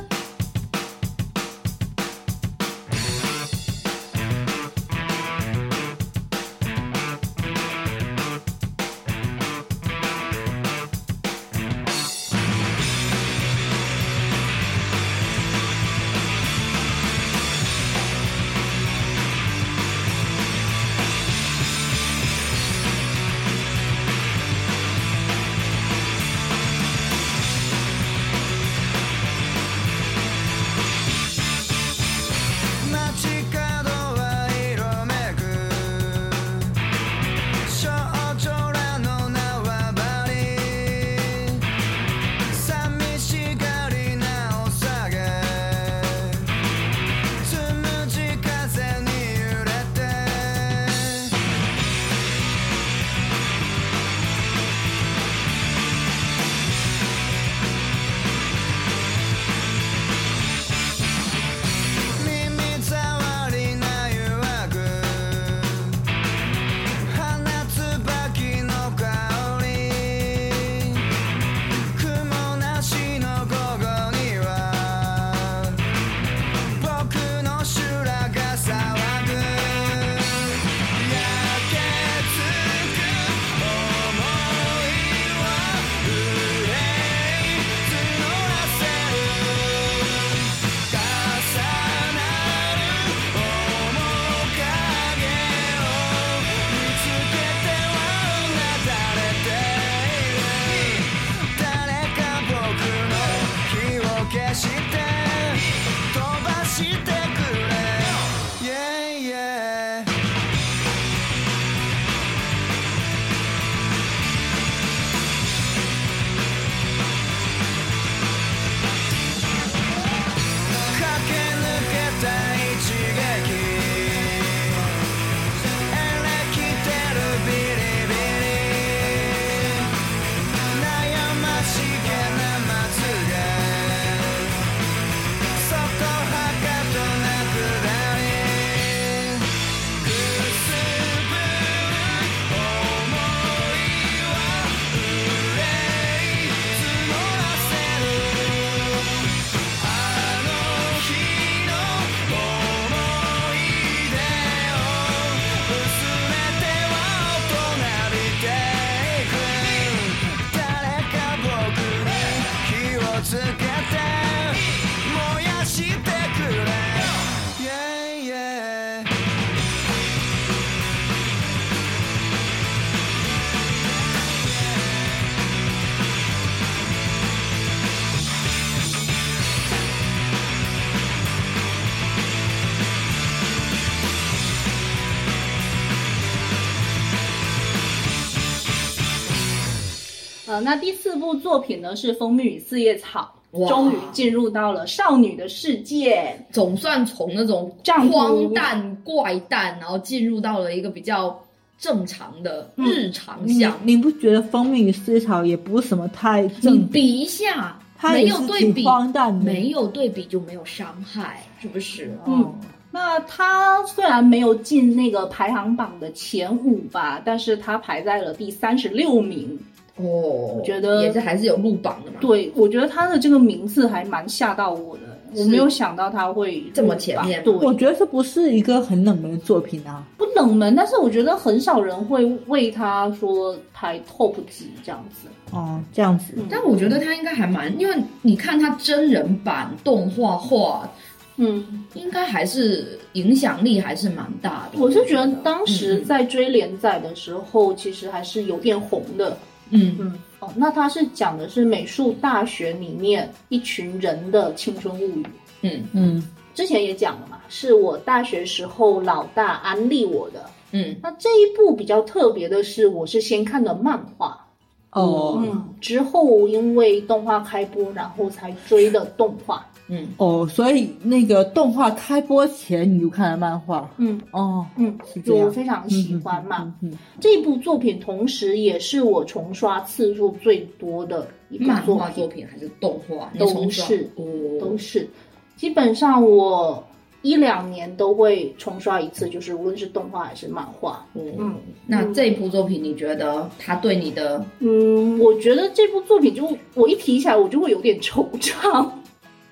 呃，那第四部作品呢是《蜂蜜与四叶草》，哇终于进入到了少女的世界。总算从那种荒诞怪诞，然后进入到了一个比较正常的日常你向。你不觉得《蜂蜜与四叶草》也不是什么太你正？比一下，没有对比，荒诞。没有对比就没有伤害，是不是？嗯，那他虽然没有进那个排行榜的前五吧，但是他排在了第三十六名。哦，我觉得也是还是有入榜的嘛。对，我觉得他的这个名字还蛮吓到我的，我没有想到他会这么前面对，我觉得这不是一个很冷门的作品啊。不冷门，但是我觉得很少人会为他说排 top 几这样子。哦，这样子，但我觉得他应该还蛮，因为你看他真人版动画化，嗯，应该还是影响力还是蛮大的。我是觉得当嗯时在追连载的时候，其实还是有点红的。嗯嗯，哦，那它是讲的是美术大学里面一群人的青春物语。嗯嗯之前也讲了嘛，是我大学时候老大安利我的。嗯那这一部比较特别的是，我是先看的漫画，哦嗯，之后因为动画开播，然后才追的动画。嗯。哦，所以那个动画开播前你就看了漫画？嗯。哦，嗯是，这样。就非常喜欢嘛。嗯嗯这部作品同时也是我重刷次数最多的一部作漫画作品，还是动画？都是哦，都是。基本上我一两年都会重刷一次，就是无论是动画还是漫画。嗯嗯，那这部作品，你觉得它对你的？嗯，我觉得这部作品就我一提起来，我就会有点惆怅。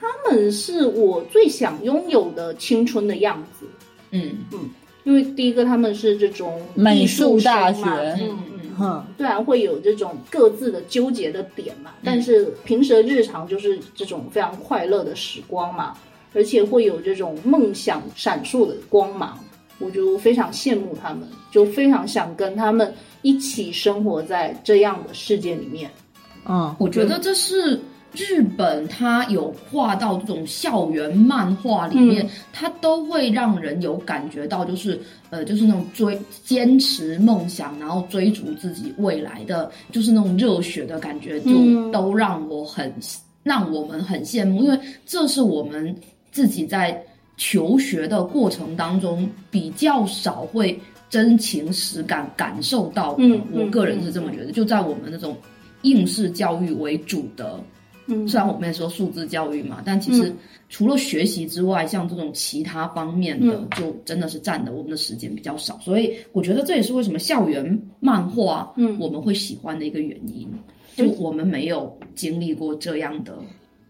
他们是我最想拥有的青春的样子，嗯。嗯因为第一个他们是这种美艺术术大生嘛学嗯。嗯。哼，虽然会有这种各自的纠结的点嘛，但是平时的日常就是这种非常快乐的时光嘛，而且会有这种梦想闪烁的光芒，我就非常羡慕他们，就非常想跟他们一起生活在这样的世界里面。嗯，我觉得这是日本，它有画到这种校园漫画里面，嗯它都会让人有感觉到，就是呃，就是那种追坚持梦想，然后追逐自己未来的，就是那种热血的感觉，就嗯都让我很让我们很羡慕，因为这是我们自己在求学的过程当中比较少会真情实感感受到的。嗯我个人是这么觉得，就在我们那种应试教育为主的，嗯。虽然我们也说素质教育嘛，但其实嗯。除了学习之外，像这种其他方面的，嗯。就真的是占的我们的时间比较少。所以我觉得这也是为什么校园漫画，嗯。我们会喜欢的一个原因。就我们没有经历过这样的、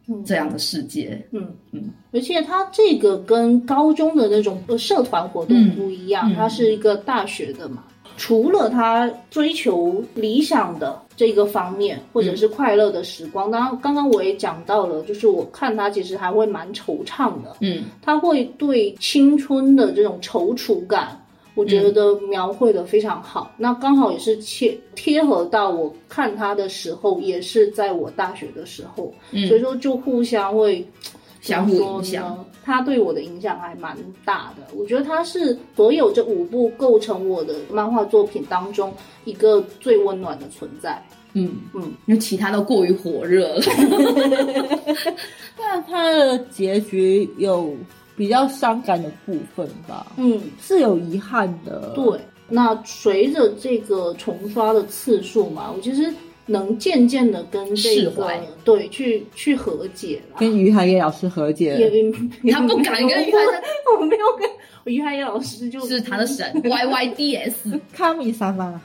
嗯。这样的世界，嗯。嗯，而且它这个跟高中的那种呃社团活动不一样，嗯。嗯它是一个大学的嘛。除了他追求理想的这个方面，或者是快乐的时光，当然刚刚我也讲到了，就是我看他其实还会蛮惆怅的，嗯。他会对青春的这种踌躇感，我觉得描绘的非常好。那刚好也是切贴合到我看他的时候，也是在我大学的时候，嗯。所以说就互相会相互影响呢。他对我的影响还蛮大的，我觉得他是所有这五部构成我的漫画作品当中一个最温暖的存在。嗯嗯，因为其他都过于火热了。但它的结局有比较伤感的部分吧，嗯，是有遗憾的。对。那随着这个重刷的次数嘛，我其实能渐渐的跟这个释怀。对去去和解了。跟于海野老师和解。也了，也他不敢跟于海我 我没有跟我于海野老师就是他的神 Y Y D S，卡米萨玛，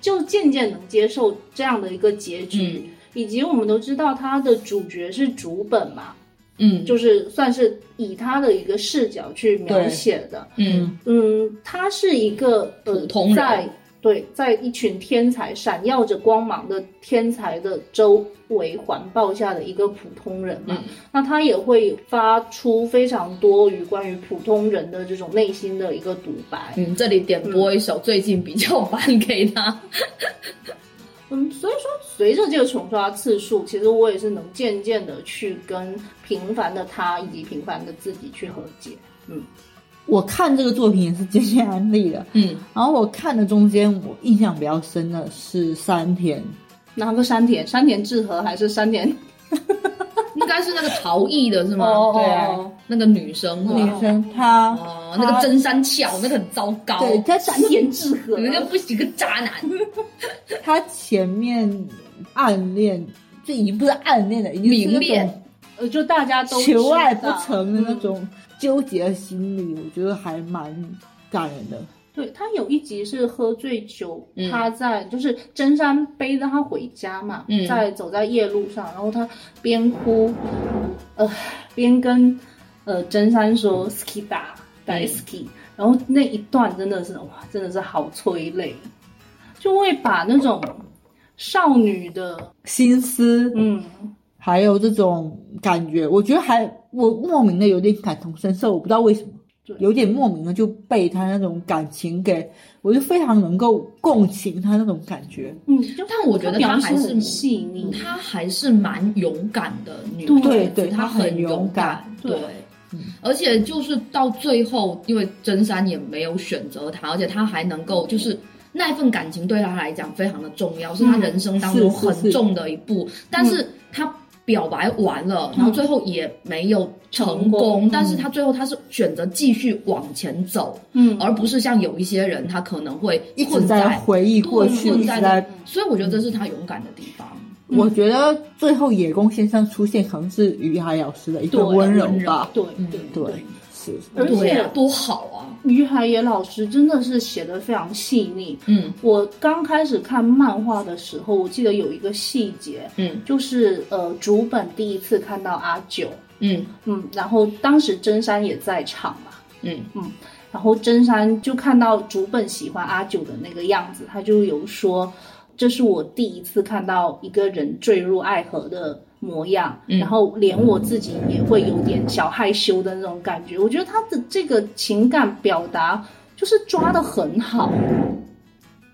就渐渐能接受这样的一个结局，嗯。以及我们都知道他的主角是主本嘛，嗯。就是算是以他的一个视角去描写的。嗯。嗯，他是一个呃普通人。在对在一群天才闪耀着光芒的天才的周围环抱下的一个普通人嘛，嗯那他也会发出非常多于关于普通人的这种内心的一个独白。嗯，这里点播一首最近比较烦给他。嗯，所以说随着这个重刷次数，其实我也是能渐渐的去跟平凡的他以及平凡的自己去和解。嗯我看这个作品也是渐渐安利的。嗯，然后我看的中间，我印象比较深的是山田，哪个山田？山田智和还是山田？应该是那个逃逸的是吗？哦对啊那个女生是女？生她哦，那个真山巧，那个很糟糕。对她山田智和。那个不行，个渣男。她前面暗恋，这已经不是暗恋了，已经是明恋呃，就大家都求爱不成的那嗯种纠结的心理，我觉得还蛮感人的。对他有一集是喝醉酒，嗯。他在就是真山背着他回家嘛，嗯。在走在夜路上，然后他边哭，呃，边跟呃真山说 “ski 打打嗯。Ski”，、然后那一段真的是哇，真的是好催泪，就会把那种少女的心思嗯还有这种感觉，我觉得还我莫名的有点感同身受，我不知道为什么对，有点莫名的就被他那种感情给，我就非常能够共情他那种感觉。嗯，但我觉得描她还是细腻，他还是蛮勇敢的女对孩子，对对她她很勇勇敢对对。而且就是到最后，因为真山也没有选择他，而且他还能够就是那份感情对他来讲非常的重要，是他人生当中很重的一步。但是他表白完了，然后最后也没有成成功功，但是他最后他是选择继续往前走，嗯，而不是像有一些人他可能会一直困在回忆过去，困在一直在。所以我觉得这是他勇敢的地方。我觉得最后野宫先生出现，可能是于海老师的一个温柔吧。对嗯对对，是。而且多好啊！于海野老师真的是写的非常细腻。嗯。我刚开始看漫画的时候，我记得有一个细节，嗯。就是呃，竹本第一次看到阿九，嗯。嗯，然后当时真山也在场嘛，嗯。嗯然后真山就看到竹本喜欢阿九的那个样子，他就有说，这是我第一次看到一个人坠入爱河的模样，嗯然后连我自己也会有点小害羞的那种感觉。我觉得他的这个情感表达就是抓的很好。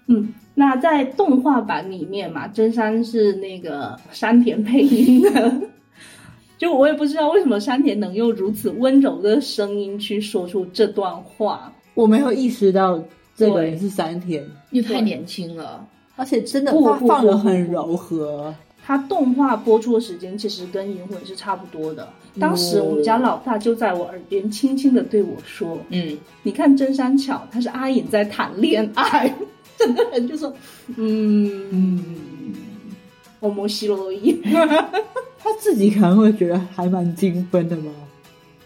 嗯，那在动画版里面嘛，真山是那个山田配音的。就我也不知道为什么山田能用如此温柔的声音去说出这段话。我没有意识到这个对人是山田，因为太年轻了。而且真的不他放的很柔和。它动画播出的时间其实跟《银魂》是差不多的。当时我们家老大就在我耳边轻轻的对我说嗯，：“你看真山巧，他是阿隐在谈恋爱。”整个人就说：“嗯嗯，我摩西罗伊。他自己可能会觉得还蛮精分的吧。”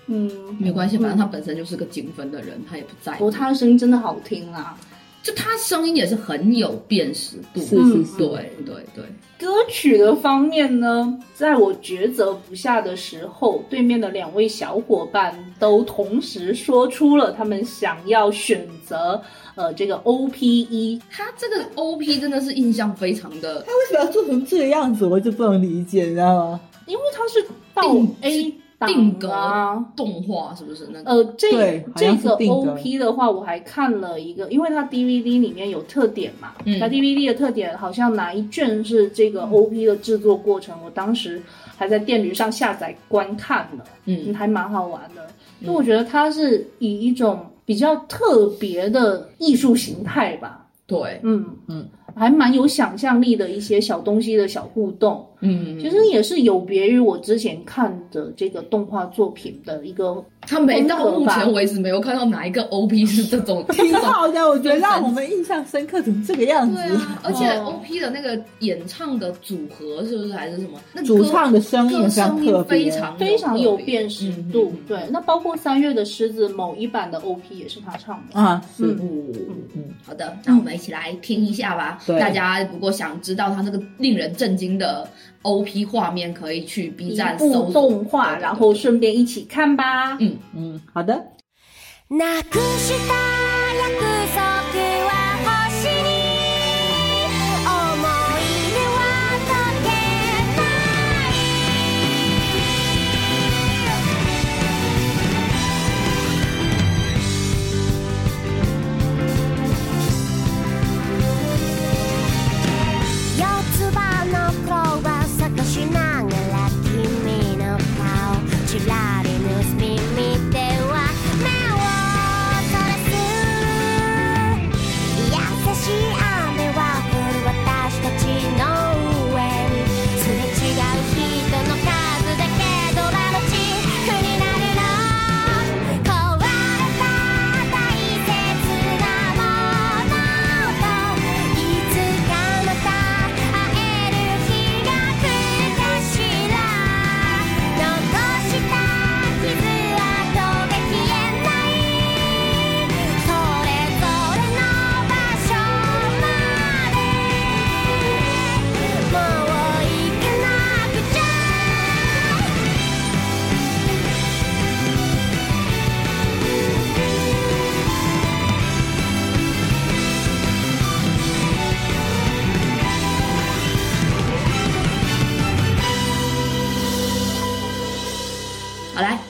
嗯，没关系，反正他本身就是个精分的人，他也不在乎。不过他的声音真的好听啊。就他声音也是很有辨识度。是嗯是是，对对对，歌曲的方面呢，在我抉择不下的时候，对面的两位小伙伴都同时说出了他们想要选择呃这个 O P E。他这个 OP 真的是印象非常的他为什么要做成这个样子？我就不能理解，你知道吗？因为他是到定 A 档定格啊。动画，是不是？那个？呃，这这个像是定格。O P 的话，我还看了一个，因为它 D V D 里面有特点嘛，嗯。它 D V D 的特点好像哪一卷是这个 O P 的制作过程，我当时还在电驴上下载观看了，嗯，嗯还蛮好玩的。因为我觉得它是以一种比较特别的艺术形态吧，对，嗯嗯，还蛮有想象力的一些小东西的小互动。嗯，其实也是有别于我之前看的这个动画作品的一个，他没到目前为止没有看到哪一个 OP 是这种挺好的，我觉得让我们印象深刻成这个样子。对啊，而且哦 OP 的那个演唱的组合是不是还是什么？那主歌唱的声音声音特别非常非常有辨识度。嗯对，那包括三月的狮子某一版的 OP 也是他唱的。啊，是嗯嗯好的，那我们一起来听一下吧。对大家如果想知道他那个令人震惊的 OP 画面，可以去 B 站搜动画，然后顺便一起看吧。嗯，嗯，好的。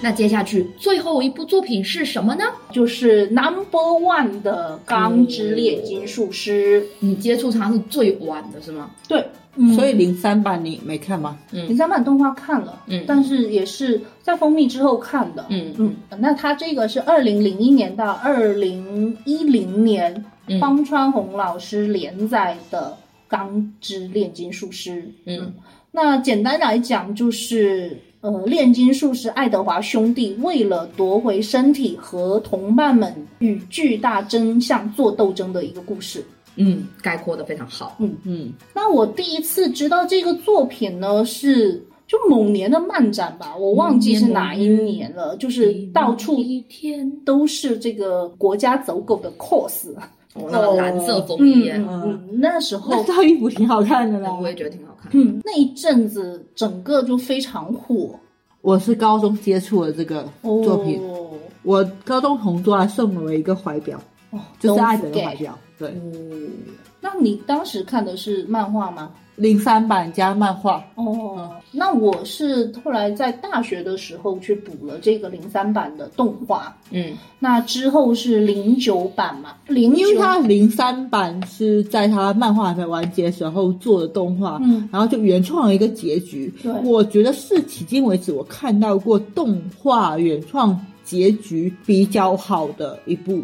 那接下去最后一部作品是什么呢？就是 Number One 的《钢之炼金术师》你接触它是最晚的是吗？对，嗯所以零三版你没看吗？零三版动画看了，嗯但是也是在蜂蜜之后看的，嗯嗯，那它这个是二零零一年到二零一零年嗯方川弘老师连载的《钢之炼金术师》，嗯那简单来讲就是。呃，炼金术师爱德华兄弟为了夺回身体和同伴们与巨大真相做斗争的一个故事。嗯，概括的非常好。嗯嗯，那我第一次知道这个作品呢，是就某年的漫展吧，我忘记是哪一年了，就是到处一天，都是这个国家走狗的 cos，哦，那个蓝色枫嗯叶，嗯嗯，那时候那套衣服挺好看的啦。我也觉得挺好看。嗯那一阵子整个就非常火我是高中接触了这个作品，哦我高中同桌还送了我一个怀表，哦，就是爱德的怀表。对，哦，那你当时看的是漫画吗？零三版加漫画。哦，那我是后来在大学的时候去补了这个零三版的动画，嗯那之后是零九版嘛，零九因为它零三版是在它漫画还没完结时候做的动画，嗯然后就原创了一个结局。对我觉得是迄今为止我看到过动画原创结局比较好的一部。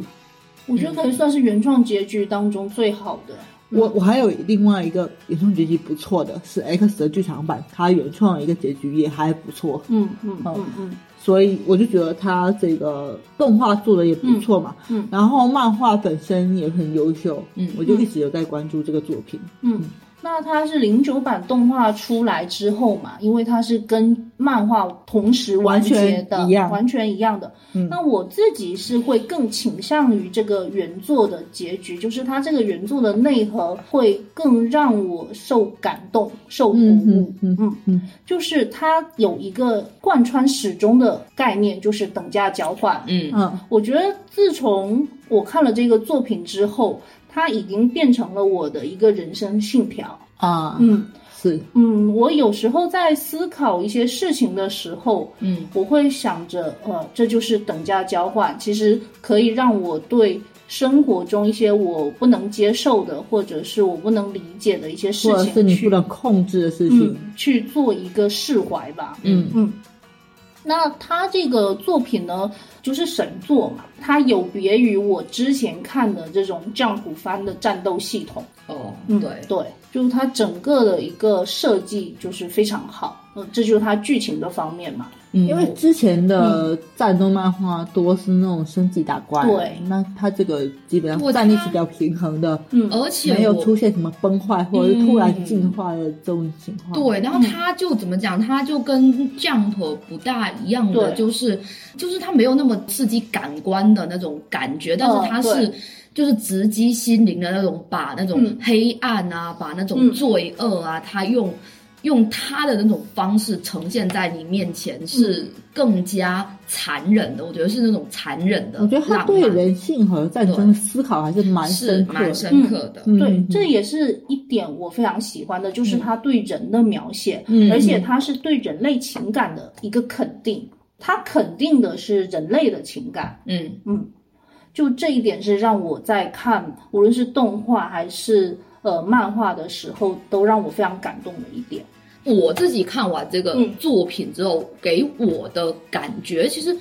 我觉得可以算是原创结局当中最好的。我我还有另外一个原创结局不错的是 X 的剧场版，它原创的一个结局也还不错，嗯嗯嗯嗯所以我就觉得它这个动画做的也不错嘛。嗯嗯然后漫画本身也很优秀，嗯我就一直有在关注这个作品。嗯。那它是零九版动画出来之后嘛，因为它是跟漫画同时完结的，完全一样完全一样的。嗯那我自己是会更倾向于这个原作的结局，就是它这个原作的内核会更让我受感动、受鼓嗯舞。嗯嗯嗯就是它有一个贯穿始终的概念，就是等价交换。嗯嗯我觉得自从我看了这个作品之后，它已经变成了我的一个人生信条。啊，嗯是嗯，我有时候在思考一些事情的时候，嗯我会想着，呃，这就是等价交换，其实可以让我对生活中一些我不能接受的，或者是我不能理解的一些事或者是你不能控制的事情嗯。去做一个释怀吧。嗯嗯，那他这个作品呢，就是神作嘛，它有别于我之前看的这种降谱番的战斗系统。哦，嗯，对，对，就是它整个的一个设计就是非常好。嗯，这就是它剧情的方面嘛。嗯。因为之前的战斗漫画多是那种升级打怪，对。那它这个基本我上战力是比较平衡的，嗯，而且没有出现什么崩坏或者是突然进化的这种情况。对，然后它就怎么讲？它就跟 Jump 不大一样的，就是就是它没有那么刺激感官的那种感觉，但是它是。对。就是直击心灵的那种，把那种嗯。黑暗啊，把那种嗯。罪恶啊，它用用他的那种方式呈现在你面前，是更加残忍的。我觉得是那种残忍的我觉得他对人性和战争的思考还是蛮是深刻的。蛮深刻的。嗯对，嗯这也是一点我非常喜欢的，就是他对人的描写，嗯而且他是对人类情感的一个肯定，他肯定的是人类的情感，嗯嗯，就这一点是让我在看无论是动画还是呃漫画的时候，都让我非常感动的一点。我自己看完这个嗯。作品之后，给我的感觉，其实，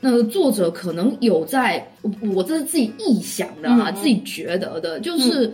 呃，作者可能有在，我我这是自己臆想的哈、嗯嗯。自己觉得的，就是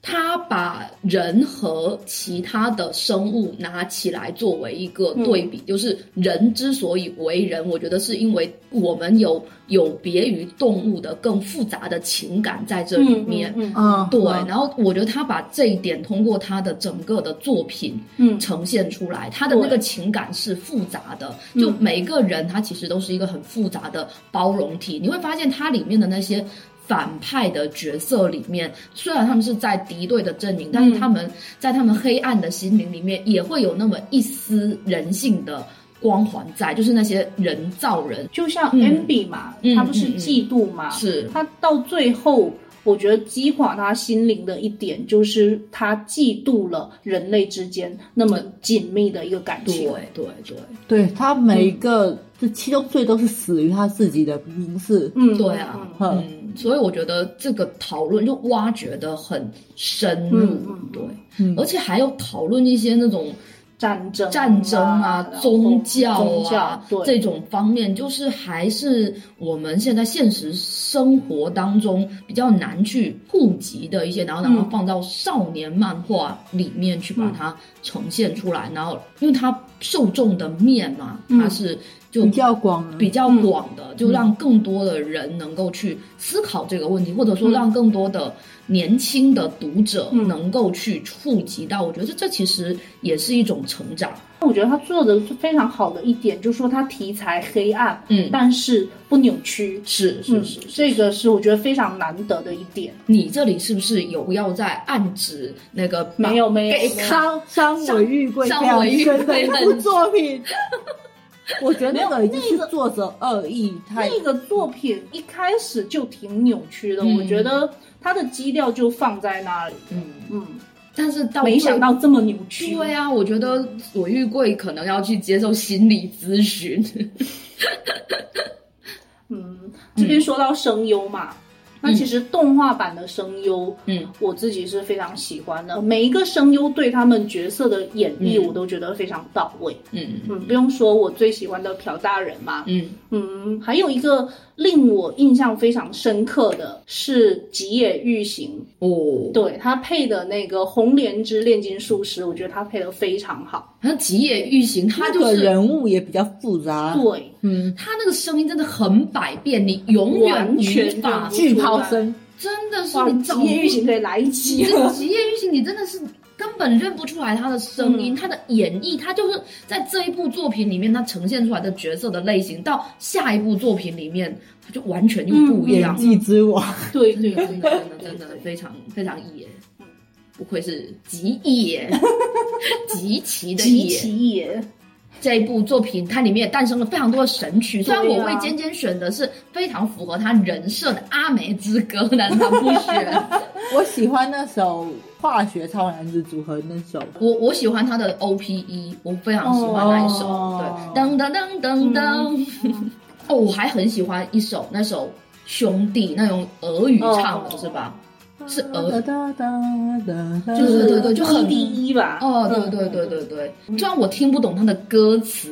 他把人和其他的生物拿起来作为一个对比，就是人之所以为人，我觉得是因为我们有有别于动物的更复杂的情感在这里面。嗯嗯，对，嗯然后我觉得他把这一点通过他的整个的作品，嗯呈现出来，他的那个情感是复杂的，嗯就每一个人他其实都是一个很复杂的包容体。你会发现它里面的那些反派的角色里面，虽然他们是在敌对的阵营，但是他们在他们黑暗的心灵里面也会有那么一丝人性的光环在，就是那些人造人。就像嗯。Ambi 嘛，嗯他不是嫉妒嘛，是。他到最后，我觉得击垮他心灵的一点，就是他嫉妒了人类之间那么紧密的一个感对情。对对，对他每一个这七宗罪都是死于他自己的名字。嗯，对啊，嗯嗯，所以我觉得这个讨论就挖掘的很深入，对，嗯。而且还有讨论一些那种战争、战争啊、宗教宗教啊对。这种方面，就是还是我们现在现实生活当中比较难去普及的一些，然后然后嗯放到少年漫画里面去把它呈现出来，然后因为它受众的面嘛，嗯。它是就比较广比较广的，就让更多的人能够去思考这个问题，或者说嗯让更多的年轻的读者嗯能够去触及到。我觉得这这其实也是一种成长。我觉得他做的非常好的一点，就是说他题材黑暗，嗯但是不扭曲。嗯是是是，这个是我觉得非常难得的一点。你这里是不是有要在暗指那个没有没有给没有伤伤尾玉贵非常深的一部作品。我觉得那个已经作者恶意太那个作品一开始就挺扭曲的，嗯我觉得它的基调就放在那里。嗯，嗯，但是到没想到这么扭曲。对啊，我觉得左玉贵可能要去接受心理咨询。嗯，这边说到声优嘛，那其实动画版的声优，嗯，我自己是非常喜欢的。每一个声优对他们角色的演绎，嗯我都觉得非常到位。嗯嗯，不用说，我最喜欢的朴大人嘛。嗯嗯，还有一个令我印象非常深刻的是吉野玉行，哦，对他配的那个红莲之炼金术师，我觉得他配的非常好。那吉野玉行他那个就是人物也比较复杂。对，嗯，他那个声音真的很百变，你永远无法就巨抛声，真的是，吉野玉行可以来一你集这个职业玉行，你真的是根本认不出来他的声音，嗯他的演绎，他就是在这一部作品里面，他呈现出来的角色的类型，到下一部作品里面，他就完全又不一样。演技之王。对对对真的，真的，真的非常非常野，不愧是极野，极其的极。其野。这一部作品，它里面也诞生了非常多的神曲。虽然我为尖尖选的是非常符合他人设的《阿梅之歌》，难道不选。我喜欢那首《化学超男子组合》那首。我我喜欢他的 O P E，我非常喜欢那一首。哦对，噔噔噔噔噔。哦，我还很喜欢一首那首兄弟那种俄语唱的，哦是吧？是呃哒哒哒哒哒，就是对对对就很第一吧。哦，对嗯。对对对对，虽然我听不懂他的歌词，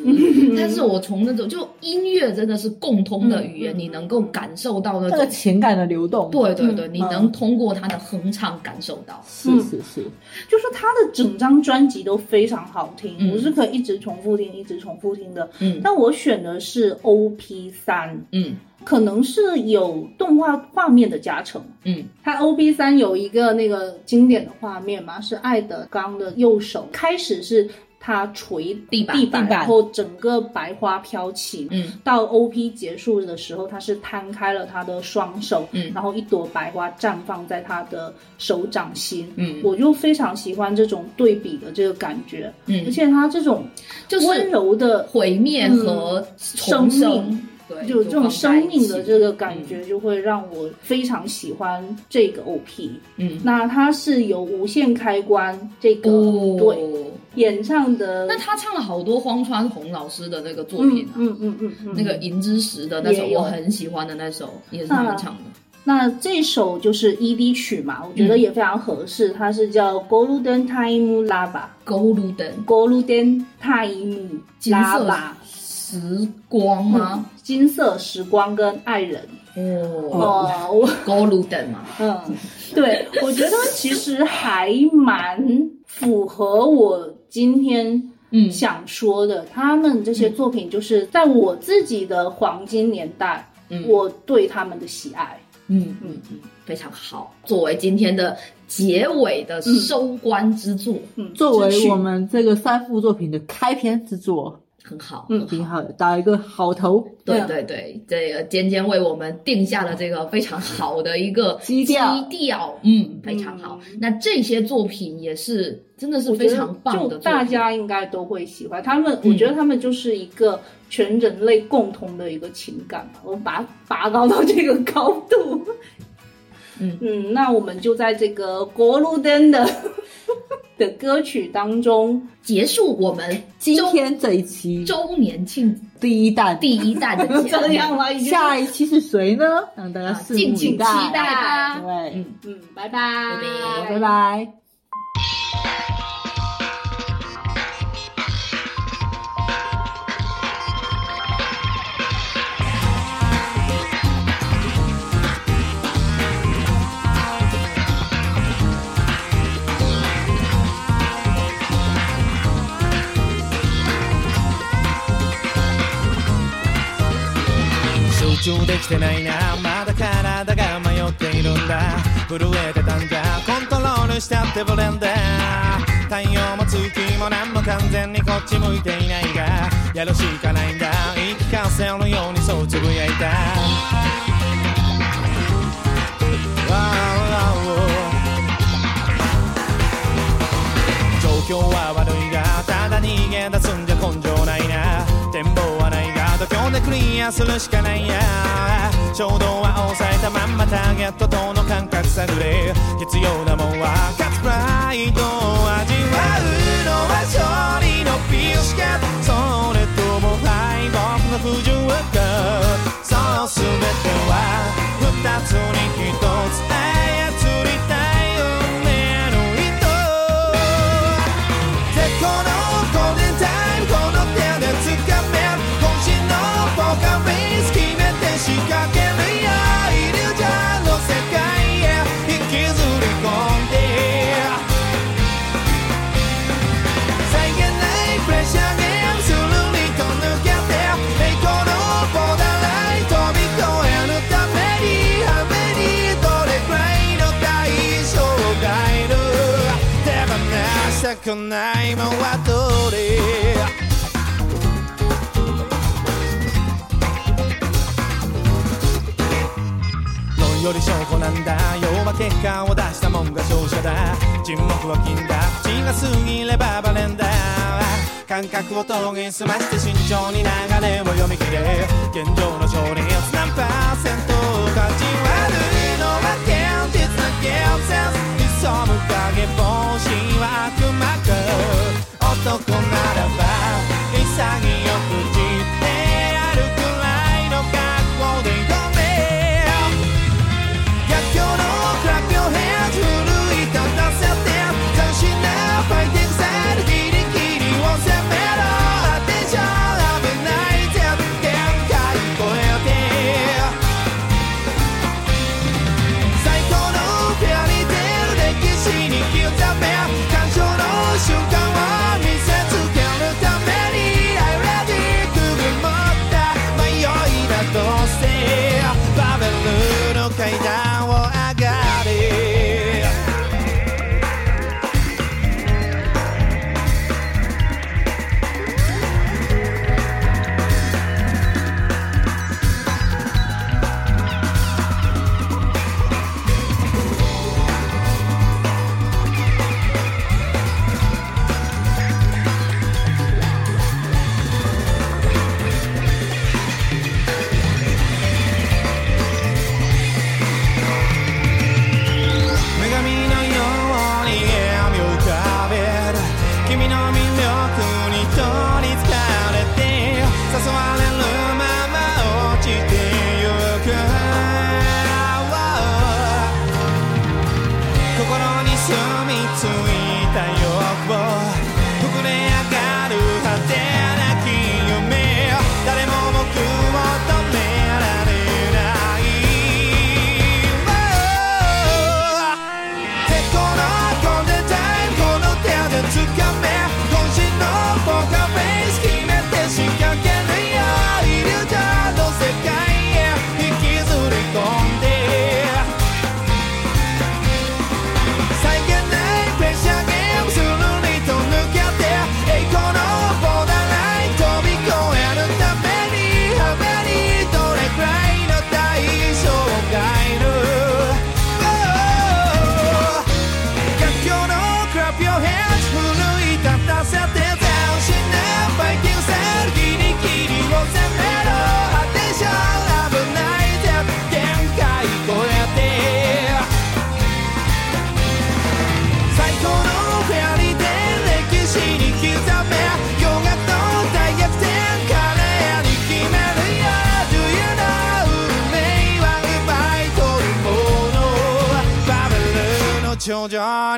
但是我从那种就音乐真的是共通的语言，嗯你能够感受到那那个种。情感的流动。对对对，嗯。你能通过他的哼唱感受到。是是是，就是他的整张专辑都非常好听，嗯。我是可以一直重复听、一直重复听的。嗯。但我选的是 OP 三，嗯可能是有动画画面的加成。嗯。它 OP 三有一个那个经典的画面嘛，是爱德刚的右手，开始是他捶地板地板，然后整个白花飘起。嗯。到 OP 结束的时候，他是摊开了他的双手，嗯。然后一朵白花绽放在他的手掌心。嗯。我就非常喜欢这种对比的这个感觉，嗯。而嗯，且他这种就是温柔的，毁灭和重生。生命，对，就这种生命的这个，感觉，就会让我非常喜欢这个 OP。嗯，那它是有无限开关这个、哦，对演唱的，那他唱了好多荒川弘老师的那个作嗯品啊，嗯嗯嗯嗯，那个《银之石》的那首我很喜欢的那首，也是他们唱的。那这首就是 ED 曲嘛，我觉得嗯。也非常合适，它是叫 Golden Time Lava。Golden Golden Time 金色 Lava，时光吗？金色时光跟爱人哦哦，我，Golden 嘛，嗯，对，我觉得其实还蛮符合我今天嗯想说的。他们这些作品就是在我自己的黄金年代，嗯我对他们的喜爱。嗯嗯嗯，非常好。作为今天的结尾的收官之作，嗯，作为我们这个三部作品的开篇之作，很好，嗯挺好的，打一个好头。对对对对，这个尖尖为我们定下了这个非常好的一个基调基调，嗯，非常好。那这些作品也是真的是非常棒的就，大家应该都会喜欢他们。我觉得他们就是一个全人类共同的一个情感吧，我把它拔高到这个高度。嗯嗯，那我们就在这个国路灯的 的歌曲当中，结束我们今天这一期周年庆第一弹，第一弹的节目这样吗？已经下一期是谁呢？让大家敬请期待。待吧。对，嗯，嗯，拜拜，拜拜拜。集中できてないな。まだ体が迷っているんだ。震えてたんだ。コントロールしちゃってブレンダー太陽も月も何も完全にこっち向いていないが。やるしかないんだ。言い聞かせるようにそうつぶやいた Wow, 状況は悪いがただ逃げ出すんじゃ根性ないな。でクリアするしかないや。衝動は抑えたまんまターゲットとの感覚探れ。必要なもんは勝つプライドを味わうのは勝利のピースかそれとも敗北の不純か。そう全ては二つに一つくないもんはどれ？より証拠なんだ要は結果を出したもんが勝者だ。沈黙は金だ。口が過ぎればバレンだ。感覚を研ぎ澄まして慎重に流れを読み切れ。現状の勝率何パーセント勝ち悪いのは現実な現実。潜む影帽子は悪魔く男ならば潔く魅力に取りつかれて誘われる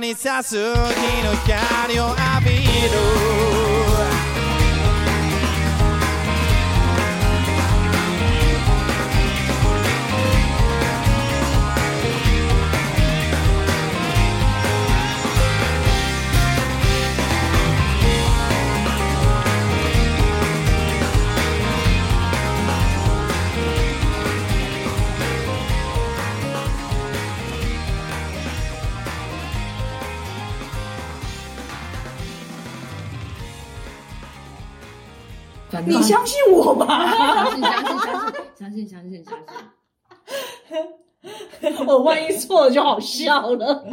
に差す日の光を浴びる。你相信我吧，相信相信相信相信相信相信。我 万一错了就好笑了。